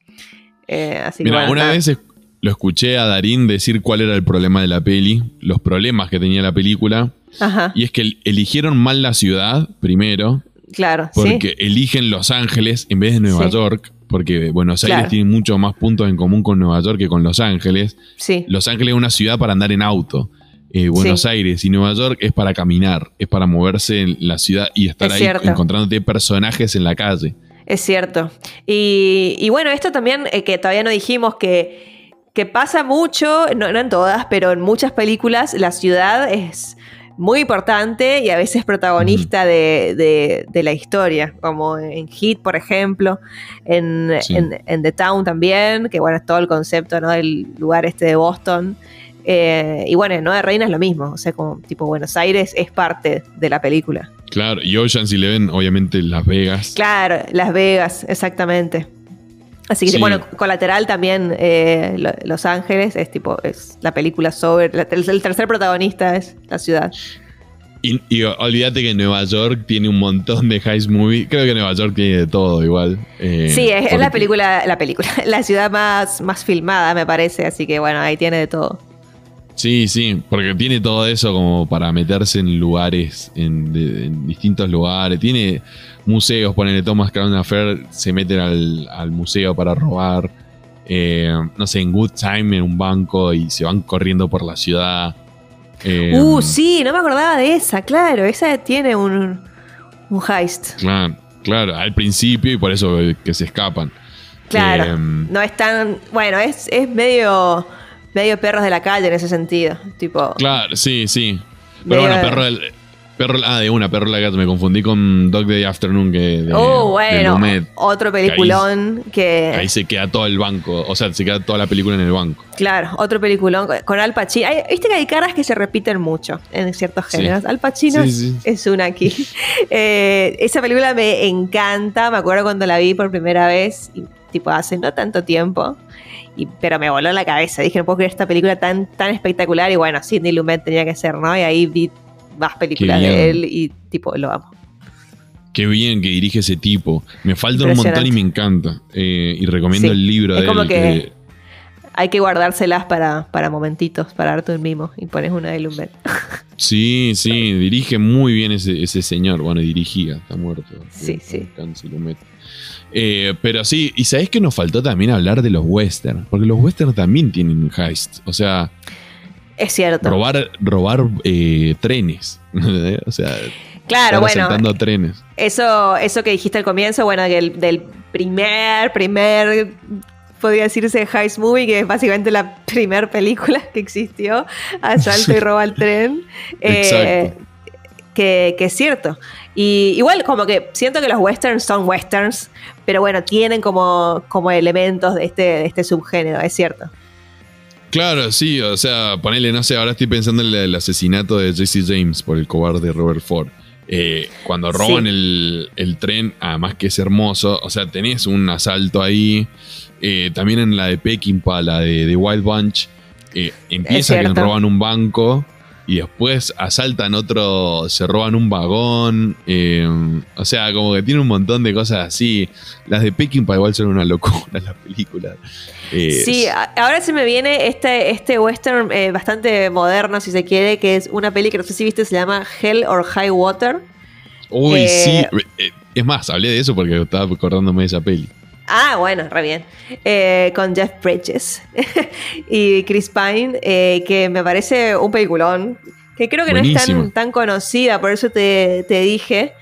Eh, así que Mira, bueno, una nada. vez lo escuché a Darín decir cuál era el problema de la peli, los problemas que tenía la película. Ajá, Y es que eligieron mal la ciudad, primero, claro, porque eligen Los Ángeles en vez de Nueva Sí. York, porque Buenos Aires Claro. tiene muchos más puntos en común con Nueva York que con Los Ángeles. Sí, Los Ángeles es una ciudad para andar en auto. Eh, Buenos Sí. Aires y Nueva York es para caminar, es para moverse en la ciudad y estar Es ahí cierto. encontrándote personajes en la calle. Es cierto. Y, y bueno, esto también eh, que todavía no dijimos que, que pasa mucho, no, no en todas, pero en muchas películas la ciudad es muy importante y a veces protagonista de, de- de la historia, como en Hit, por ejemplo, en, Sí. en- en The Town también, que bueno, es todo el concepto ¿no? del lugar este de Boston. Eh, y bueno, en Nueva Reina es lo mismo, o sea, como tipo Buenos Aires es parte de la película. Claro, y Ocean's Eleven, obviamente Las Vegas. Claro, Las Vegas, exactamente. Así que Sí. bueno, colateral también eh, Lo- Los Ángeles es tipo, es la película sobre, la- el, el tercer protagonista es la ciudad. Y, y olvídate que Nueva York tiene un montón de heist movie. Creo que Nueva York tiene de todo igual. eh, sí, es, es la película, la película, la ciudad más, más filmada me parece, así que bueno, ahí tiene de todo. Sí, sí, porque tiene todo eso como para meterse en lugares, en, de- en distintos lugares. Tiene museos, ponele Thomas Crown Affair, se meten al, al museo para robar. Eh, no sé, en Good Time en un banco y se van corriendo por la ciudad. Eh, uh, sí, no me acordaba de esa, claro, esa tiene un, un heist. Claro, claro, al principio y por eso que se escapan. Claro, Eh, no es tan, bueno, es, es medio, medio perros de la calle en ese sentido, tipo... Claro, sí, sí. Pero bueno, perro del. Perro, ah, de una, perro de la gata. Me confundí con Dog Day Afternoon que de, oh, bueno, Lumet. otro peliculón que... Ahí se queda todo el banco. O sea, se queda toda la película en el banco. Claro, otro peliculón con- Al Pacino. Hay- Viste que hay caras que se repiten mucho en ciertos Sí. géneros. Al Pacino Sí, es- sí. es una aquí. Eh, esa película me encanta. Me acuerdo cuando la vi por primera vez, tipo hace no tanto tiempo. Y, pero me voló la cabeza. Dije, no puedo creer esta película tan, tan espectacular. Y bueno, Sidney Lumet tenía que ser, ¿no? Y ahí vi más películas de él y tipo, lo amo. Qué bien que dirige ese tipo. Me falta un montón y me encanta. Eh, y recomiendo Sí. el libro Es de como él. que- hay que guardárselas para, para momentitos, para darte un mimo y pones una de Lumet. Sí, sí, dirige muy bien ese, ese señor. Bueno, dirigía, está muerto. Sí, sí. Eh, pero sí, y sabés que nos faltó también hablar de los westerns, porque los westerns también tienen heist. O sea, es cierto. Robar, robar eh, trenes. o sea, claro, bueno. trenes. Eso, eso que dijiste al comienzo, bueno, del, del primer, primer podría decirse Heist Movie, que es básicamente la primera película que existió, Asalto y roba el tren. Eh, que, es cierto. Y igual como que siento que los westerns son westerns, pero bueno, tienen como, como elementos de este, de este subgénero, es cierto. Claro, sí, o sea, ponele, no sé, ahora estoy pensando en el, asesinato de Jesse James por el cobarde Robert Ford. Eh, cuando roban el, el, tren, además que es hermoso, o sea, tenés un asalto ahí, eh, también en la de Peckinpah, la de, Wild Bunch, eh, empieza que roban un banco y después asaltan otro, se roban un vagón. Eh, o sea, como que tiene un montón de cosas así. Las de Peckinpah igual son una locura las películas. sí, ahora se me viene este, este western bastante moderno, si se quiere, que es una peli que no sé si viste, se llama Hell or High Water. Uy, sí. Es más, hablé de eso porque estaba acordándome de esa peli. Ah, bueno, re bien. Eh, con Jeff Bridges y Chris Pine, eh, que me parece un peliculón, que creo que no es tan, tan, conocida, por eso te, dije.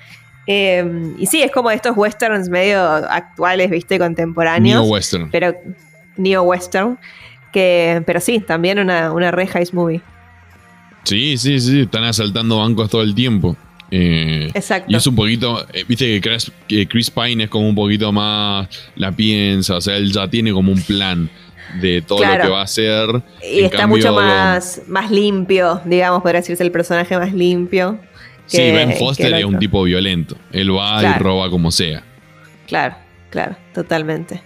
Eh, y sí, es como estos westerns medio actuales, viste, contemporáneos. Neo western. Pero, neo western. Que, pero sí, también una, una re movie. Sí, sí, sí, están asaltando bancos todo el tiempo. Eh, Exacto. Y es un poquito, eh, viste que Chris, Pine es como un poquito más la piensa, o sea, él ya tiene como un plan de todo lo que va a hacer. Y está mucho más, más limpio, digamos, podría decirse el personaje más limpio. sí, Ben Foster es un tipo violento. Él va y roba como sea. Claro, claro, totalmente.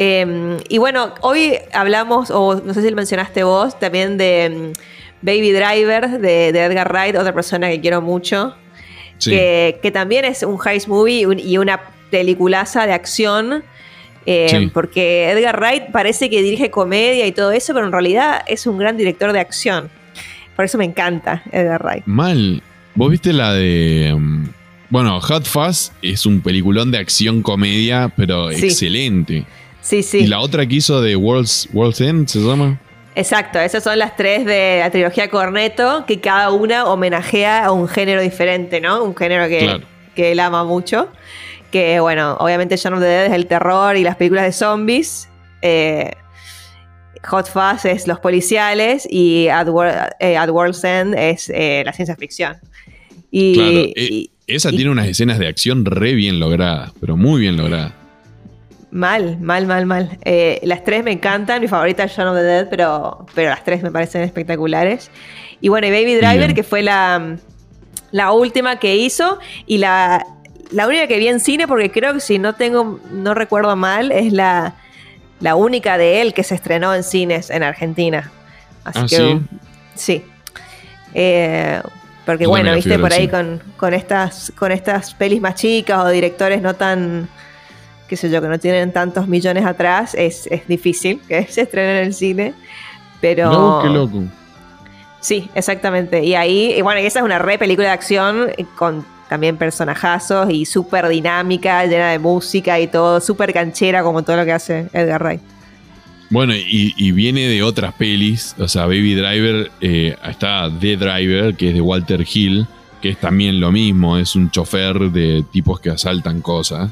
Em, y bueno, hoy hablamos, o no sé si lo mencionaste vos, también de Baby Driver de, Edgar Wright, otra persona que quiero mucho. Que, también es un heist movie y una peliculaza de acción. Eh, porque Edgar Wright parece que dirige comedia y todo eso, pero en realidad es un gran director de acción. Por eso me encanta Edgar Wright. Mal. ¿Vos viste la de. Um, bueno, Hot Fuzz es un peliculón de acción comedia, pero excelente. Sí, sí. Y la otra que hizo de World's, World's End, ¿se llama? Exacto, esas son las tres de la trilogía Corneto, que cada una homenajea a un género diferente, ¿no? Un género que, que él ama mucho. Que bueno, obviamente Shaun of the Dead es el terror y las películas de zombies. Eh, Hot Fuzz es los policiales y At, eh, World's End es eh, la ciencia ficción. Y, esa tiene unas escenas de acción re bien logradas, pero muy bien logradas. Mal, mal, mal, mal. Eh, las tres me encantan. Mi favorita es Shaun of the Dead, pero, pero las tres me parecen espectaculares. Y bueno, y Baby Driver, que fue la, la última que hizo. Y la, la única que vi en cine, porque creo que si no tengo, no recuerdo mal, es la, la única de él que se estrenó en cines en Argentina. Así ah, que. Sí. sí. Eh, porque bueno, viste por ahí con, con, estas, con estas pelis más chicas o directores no tan qué sé yo, que no tienen tantos millones atrás, es, difícil que se estrene en el cine. Pero. No, qué loco. Sí, exactamente. Y ahí, y bueno, esa es una re película de acción eh, con también personajazos y súper dinámica, llena de música y todo, súper canchera como todo lo que hace Edgar Wright. Bueno, y, viene de otras pelis, o sea, Baby Driver, eh, está The Driver, que es de Walter Hill, que es también lo mismo, es un chofer de tipos que asaltan cosas.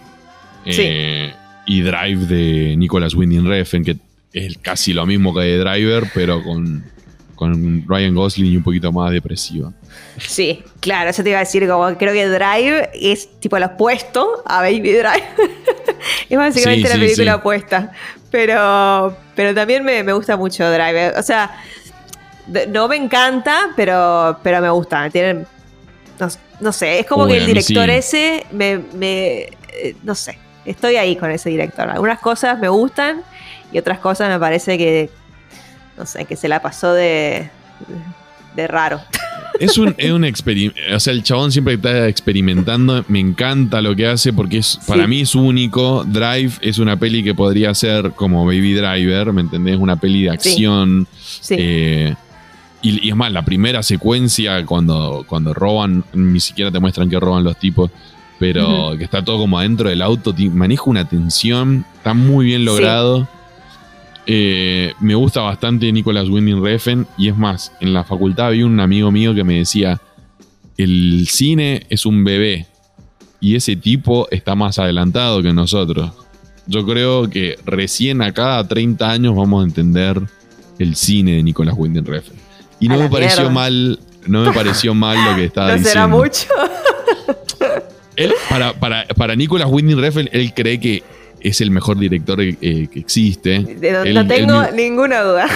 Eh, y Drive de Nicolas Winding Refn, que es casi lo mismo que de Driver, pero con, con Ryan Gosling y un poquito más depresiva. Sí, claro, eso te iba a decir, como creo que Drive es tipo lo opuesto a Baby Drive. es básicamente la película opuesta. Pero, pero también me, gusta mucho Drive. O sea, no me encanta, pero, pero me gusta. Tienen, no, sé, es como que el director ese me, me eh, no sé, estoy ahí con ese director. Algunas cosas me gustan y otras cosas me parece que, no sé, que se la pasó de, de raro. Es un, es un experimento. O sea, el chabón siempre está experimentando. Me encanta lo que hace porque es, para mí es único. Drive es una peli que podría ser como Baby Driver, ¿me entendés? Una peli de acción. Eh, y, es más, la primera secuencia cuando, cuando roban, ni siquiera te muestran que roban los tipos, pero que está todo como adentro del auto, maneja una tensión, está muy bien logrado. Eh, me gusta bastante Nicolas Winding Refn y es más, en la facultad había un amigo mío que me decía, el cine es un bebé y ese tipo está más adelantado que nosotros. Yo creo que recién a cada 30 años vamos a entender el cine de Nicolas Winding Refn. Y no me pareció mal, no me pareció mal lo que estaba ¿No diciendo. mucho? para, para, para Nicolas Winding Refn, él cree que es el mejor director eh, que existe. no, tengo ninguna duda.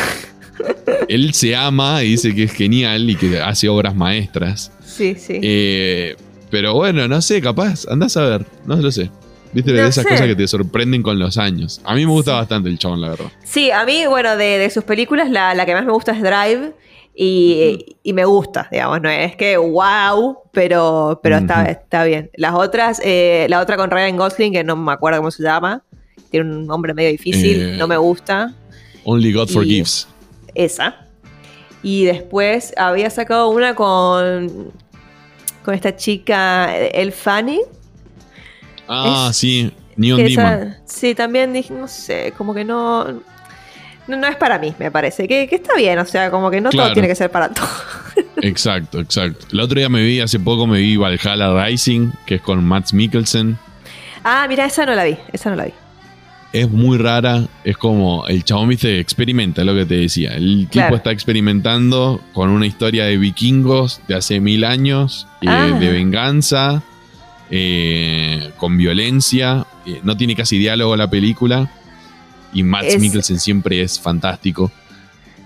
Él se ama y dice que es genial y que hace obras maestras. Sí, sí. Eh, pero bueno, no sé, capaz, andás a ver, no lo sé. Viste, de esas cosas que te sorprenden con los años. A mí me gusta bastante el chabón, la verdad. Sí, a mí, bueno, de, sus películas, la, la, que más me gusta es Drive. Y, me gusta, digamos, no es que wow, pero, pero está, está bien. Las otras, eh, la otra con Ryan Gosling, que no me acuerdo cómo se llama, tiene un nombre medio difícil, eh, no me gusta. Only God Forgives. Esa. Y después había sacado una con, con esta chica, El Fanny. Ah, sí, Neon Demon. sí, también dije, no sé, como que no no, es para mí, me parece. Que, está bien, o sea, como que no todo tiene que ser para todo. exacto, exacto. El otro día me vi, hace poco me vi Valhalla Rising, que es con Matt Mikkelsen. Ah, mira, esa no la vi, esa no la vi. Es muy rara, es como el chabón, viste, experimenta, lo que te decía. El tipo está experimentando con una historia de vikingos de hace mil años, eh, ah. de venganza, eh, con violencia. Eh, no tiene casi diálogo la película y Max Mikkelsen siempre es fantástico.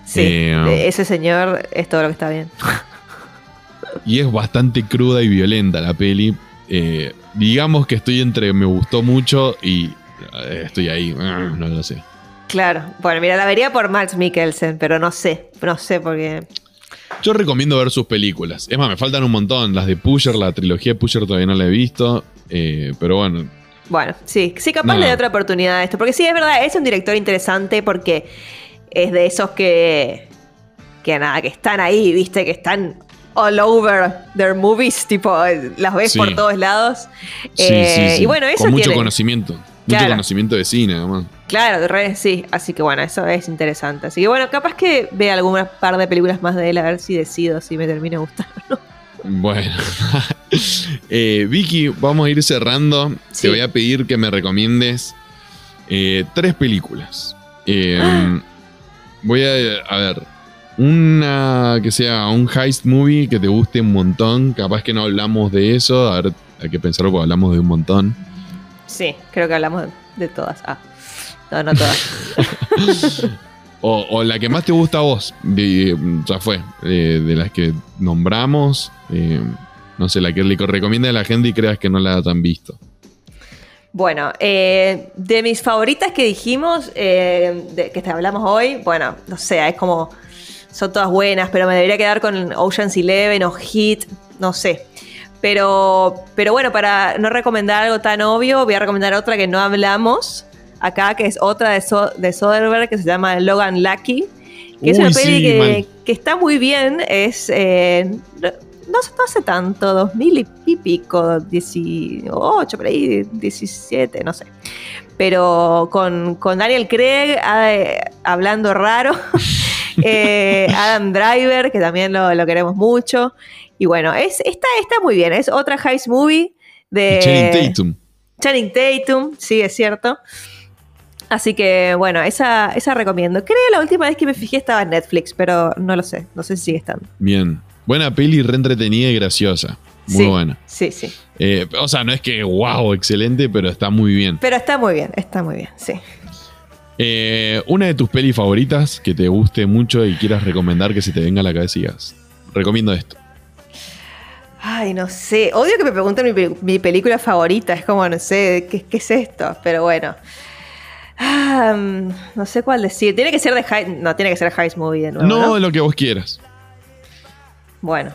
Sí, eh, ese señor es todo lo que está bien. y es bastante cruda y violenta la peli. Eh, digamos que estoy entre me gustó mucho y eh, estoy ahí, no lo sé. Claro, bueno, mira, la vería por Max Mikkelsen, pero no sé, no sé por qué. Yo recomiendo ver sus películas. Es más, me faltan un montón. Las de Pusher, la trilogía de Pusher todavía no la he visto. pero bueno, bueno, sí, sí, capaz le de otra oportunidad a esto. Porque sí, es verdad, es un director interesante porque es de esos que. que nada, que están ahí, viste, que están all over their movies, tipo, las ves por todos lados. Sí, eh, Y bueno, eso Con mucho conocimiento. Mucho conocimiento de cine, además. Claro, sí. Así que bueno, eso es interesante. Así que bueno, capaz que vea algunas par de películas más de él a ver si decido si me termina gustando. Bueno, eh, Vicky, vamos a ir cerrando. Te voy a pedir que me recomiendes eh, tres películas. Eh, voy a, a ver, una que sea un heist movie que te guste un montón. Capaz que no hablamos de eso. A ver, hay que pensarlo porque hablamos de un montón. Sí, creo que hablamos de todas. Ah, no, no todas. O, la que más te gusta a vos, ya fue, de las que nombramos, eh, no sé, la que le recomienda a la gente y creas que no la han visto. Bueno, eh, de mis favoritas que dijimos, eh, de, que hablamos hoy, bueno, no sé, es como, son todas buenas, pero me debería quedar con Ocean's Eleven o Hit, no sé. Pero, pero bueno, para no recomendar algo tan obvio, voy a recomendar otra que no hablamos, acá, que es otra de, de Soderbergh, que se llama Logan Lucky, que es una peli que, está muy bien, es... Eh, no, hace tanto, 2000 y pico, 18, por ahí, 17, no sé. Pero con, Daniel Craig eh, hablando raro, eh, Adam Driver, que también lo, queremos mucho. Y bueno, es, está, está muy bien, es otra heist movie de... Channing Tatum. Channing Tatum, sí, es cierto. Así que bueno, esa, esa recomiendo. Creo que la última vez que me fijé estaba en Netflix, pero no lo sé. No sé si sigue estando. Bien. Buena peli, re entretenida y graciosa. Muy buena. Sí, sí. Eh, o sea, no es que wow, excelente, pero está muy bien. Pero está muy bien, está muy bien, sí. Eh, una de tus pelis favoritas que te guste mucho y quieras recomendar que se te venga a la cabeza y digas, recomiendo esto. Ay, no sé. Odio que me pregunten mi, película favorita. Es como, no sé, ¿qué, qué es esto? Pero bueno. Ah, mm, no sé cuál decir. Tiene que ser de High. No, tiene que ser High Movie de nuevo. No, lo que vos quieras. Bueno.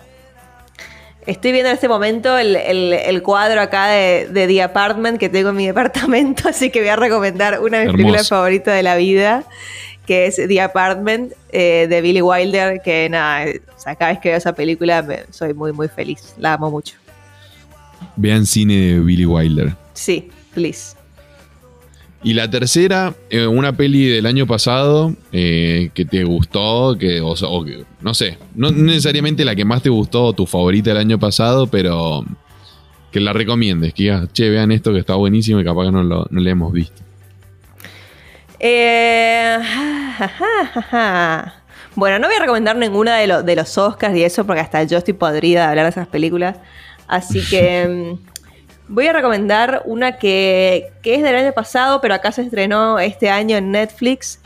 Estoy viendo en este momento el, cuadro acá de, The Apartment que tengo en mi departamento, así que voy a recomendar una de mis películas favoritas de la vida, que es The Apartment eh, de Billy Wilder, que nada, cada vez que veo esa película soy muy, muy feliz, la amo mucho. Vean cine de Billy Wilder. Sí, please. Y la tercera, eh, una peli del año pasado eh, que te gustó, que, o, no sé, no necesariamente la que más te gustó, tu favorita del año pasado, pero que la recomiendes, que digas, che, vean esto que está buenísimo y capaz que no lo no le hemos visto. Eh, bueno, no voy a recomendar ninguna de, de los Oscars y eso, porque hasta yo estoy podrida de hablar de esas películas. Así que Voy a recomendar una que, es del año pasado, pero acá se estrenó este año en Netflix,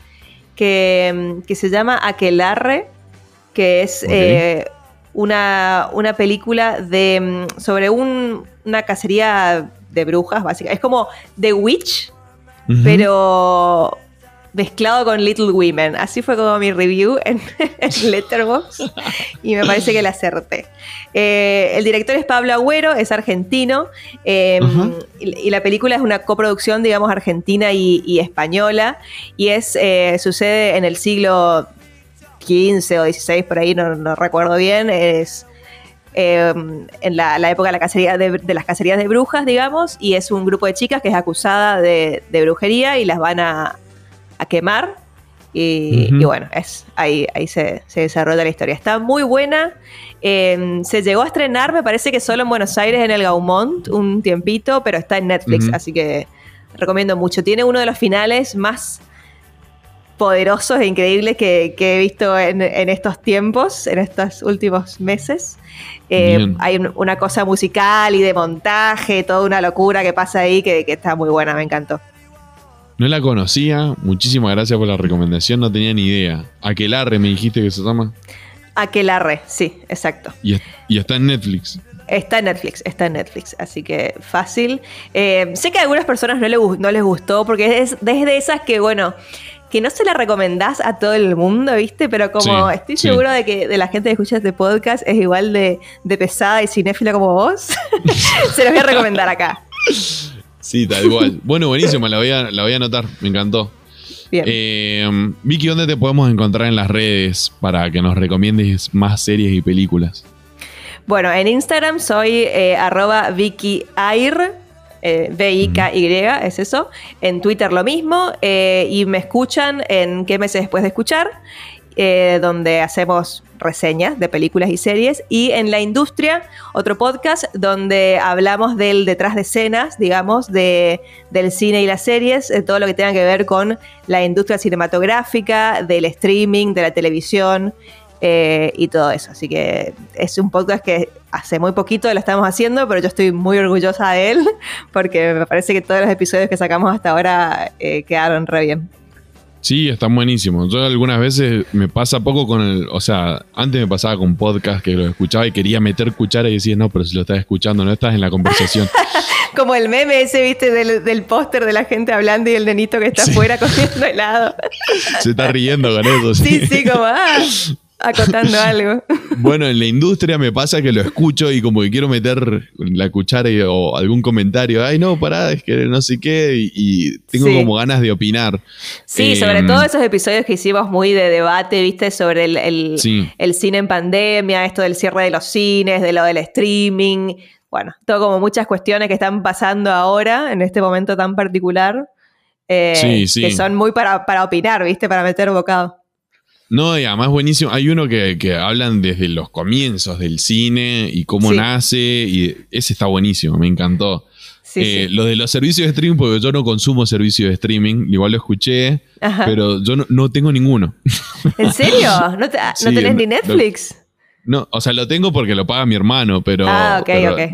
que, se llama Aquelarre, que es eh, una, película de, sobre una cacería de brujas, básicamente. Es como The Witch, pero mezclado con Little Women. Así fue como mi review en, Letterboxd y me parece que la acerté. Eh, el director es Pablo Agüero, es argentino em, y, la película es una coproducción, digamos, argentina y, española y es eh, sucede en el siglo XV o XVI, por ahí no, recuerdo bien, es... Em, en la, época de, la cacería de, las cacerías de brujas, digamos, y es un grupo de chicas que es acusada de brujería y las van a, a quemar. Y, bueno, es, ahí, ahí se, desarrolla la historia. Está muy buena. Em, se llegó a estrenar, me parece que solo en Buenos Aires, en el Gaumont, un tiempito, pero está en Netflix, así que recomiendo mucho. Tiene uno de los finales más poderosos e increíbles que, he visto en, estos tiempos, en estos últimos meses. Em, hay una cosa musical y de montaje, toda una locura que pasa ahí que está muy buena, me encantó. No la conocía. Muchísimas gracias por la recomendación. No tenía ni idea. Aquelarre me dijiste que se llama. Aquelarre, sí, exacto. Y, está en Netflix. Está en Netflix, está en Netflix, así que fácil. Eh, sé que a algunas personas no, no les gustó porque es desde esas que, bueno, que no se la recomendás a todo el mundo, ¿viste? Pero como estoy seguro de que de la gente que escucha este podcast es igual de, de pesada y cinéfila como vos, se los voy a recomendar acá. Sí, tal cual. Bueno, buenísimo, la voy a, la voy a anotar, me encantó. Bien. Eh, Vicky, ¿dónde te podemos encontrar en las redes para que nos recomiendes más series y películas? Bueno, en Instagram soy eh, arroba Vicky Air, eh, B-I-K-Y, es eso. En Twitter lo mismo. y me escuchan en qué meses después de escuchar. Eh, donde hacemos reseñas de películas y series, y en la industria, otro podcast donde hablamos del detrás de escenas, digamos, de, del cine y las series, de todo lo que tenga que ver con la industria cinematográfica, del streaming, de la televisión. Eh, y todo eso. Así que es un podcast que hace muy poquito lo estamos haciendo, pero yo estoy muy orgullosa de él porque me parece que todos los episodios que sacamos hasta ahora eh, quedaron re bien. Sí, están buenísimos. Yo algunas veces me pasa poco con el. O sea, antes me pasaba con podcast que lo escuchaba y quería meter cuchara y decía, no, pero si lo estás escuchando, no estás en la conversación. Como el meme ese, viste, del, póster de la gente hablando y el nenito que está afuera comiendo helado. Se está riendo con eso. Sí, sí, sí como, ah, acotando algo. Bueno, en la industria me pasa que lo escucho y como que quiero meter la cuchara o algún comentario. Ay, no, pará, es que no sé qué. Y, tengo como ganas de opinar. Sí, sobre em, todo esos episodios que hicimos muy de debate, viste, sobre el, el, cine en pandemia, esto del cierre de los cines, de lo del streaming. Bueno, todo como muchas cuestiones que están pasando ahora, en este momento tan particular. Eh, que son muy para, para opinar, viste, para meter bocado. No, y además buenísimo. Hay uno que, hablan desde los comienzos del cine y cómo nace, y ese está buenísimo, me encantó. Eh, lo de los servicios de streaming, porque yo no consumo servicios de streaming, igual lo escuché, pero yo no, tengo ninguno. ¿En serio? ¿No, tenés ni Netflix? No, o sea, lo tengo porque lo paga mi hermano, pero, ah,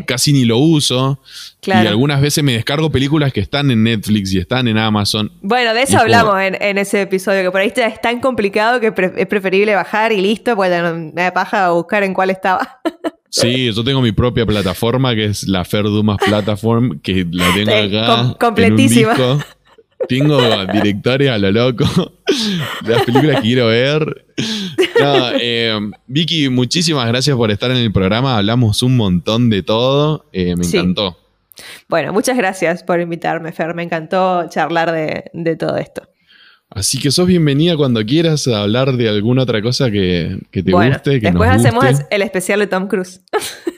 casi ni lo uso. Y algunas veces me descargo películas que están en Netflix y están en Amazon. Bueno, de eso hablamos en, ese episodio, que por ahí es tan complicado que es preferible bajar y listo, pues me da paja buscar en cuál estaba. Sí, yo tengo mi propia plataforma, que es la Fer Dumas Platform, que la tengo acá. completísima. Tengo directores a lo loco. Las películas que quiero ver. No, eh, Vicky, muchísimas gracias por estar en el programa. Hablamos un montón de todo. Eh, me encantó. Bueno, muchas gracias por invitarme, Fer. Me encantó charlar de, todo esto. Así que sos bienvenida cuando quieras a hablar de alguna otra cosa que, te guste. Que después hacemos el especial de Tom Cruise.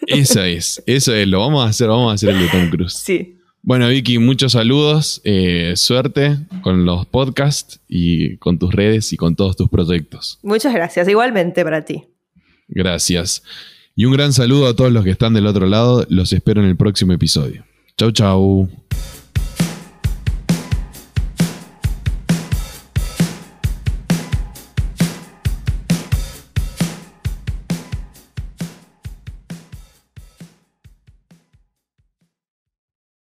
Eso es, eso es, lo vamos a hacer, vamos a hacer el de Tom Cruise. Sí. Bueno, Vicky, muchos saludos, eh, suerte con los podcasts y con tus redes y con todos tus proyectos. Muchas gracias, igualmente para ti. Gracias. Y un gran saludo a todos los que están del otro lado. Los espero en el próximo episodio. Chau, chau.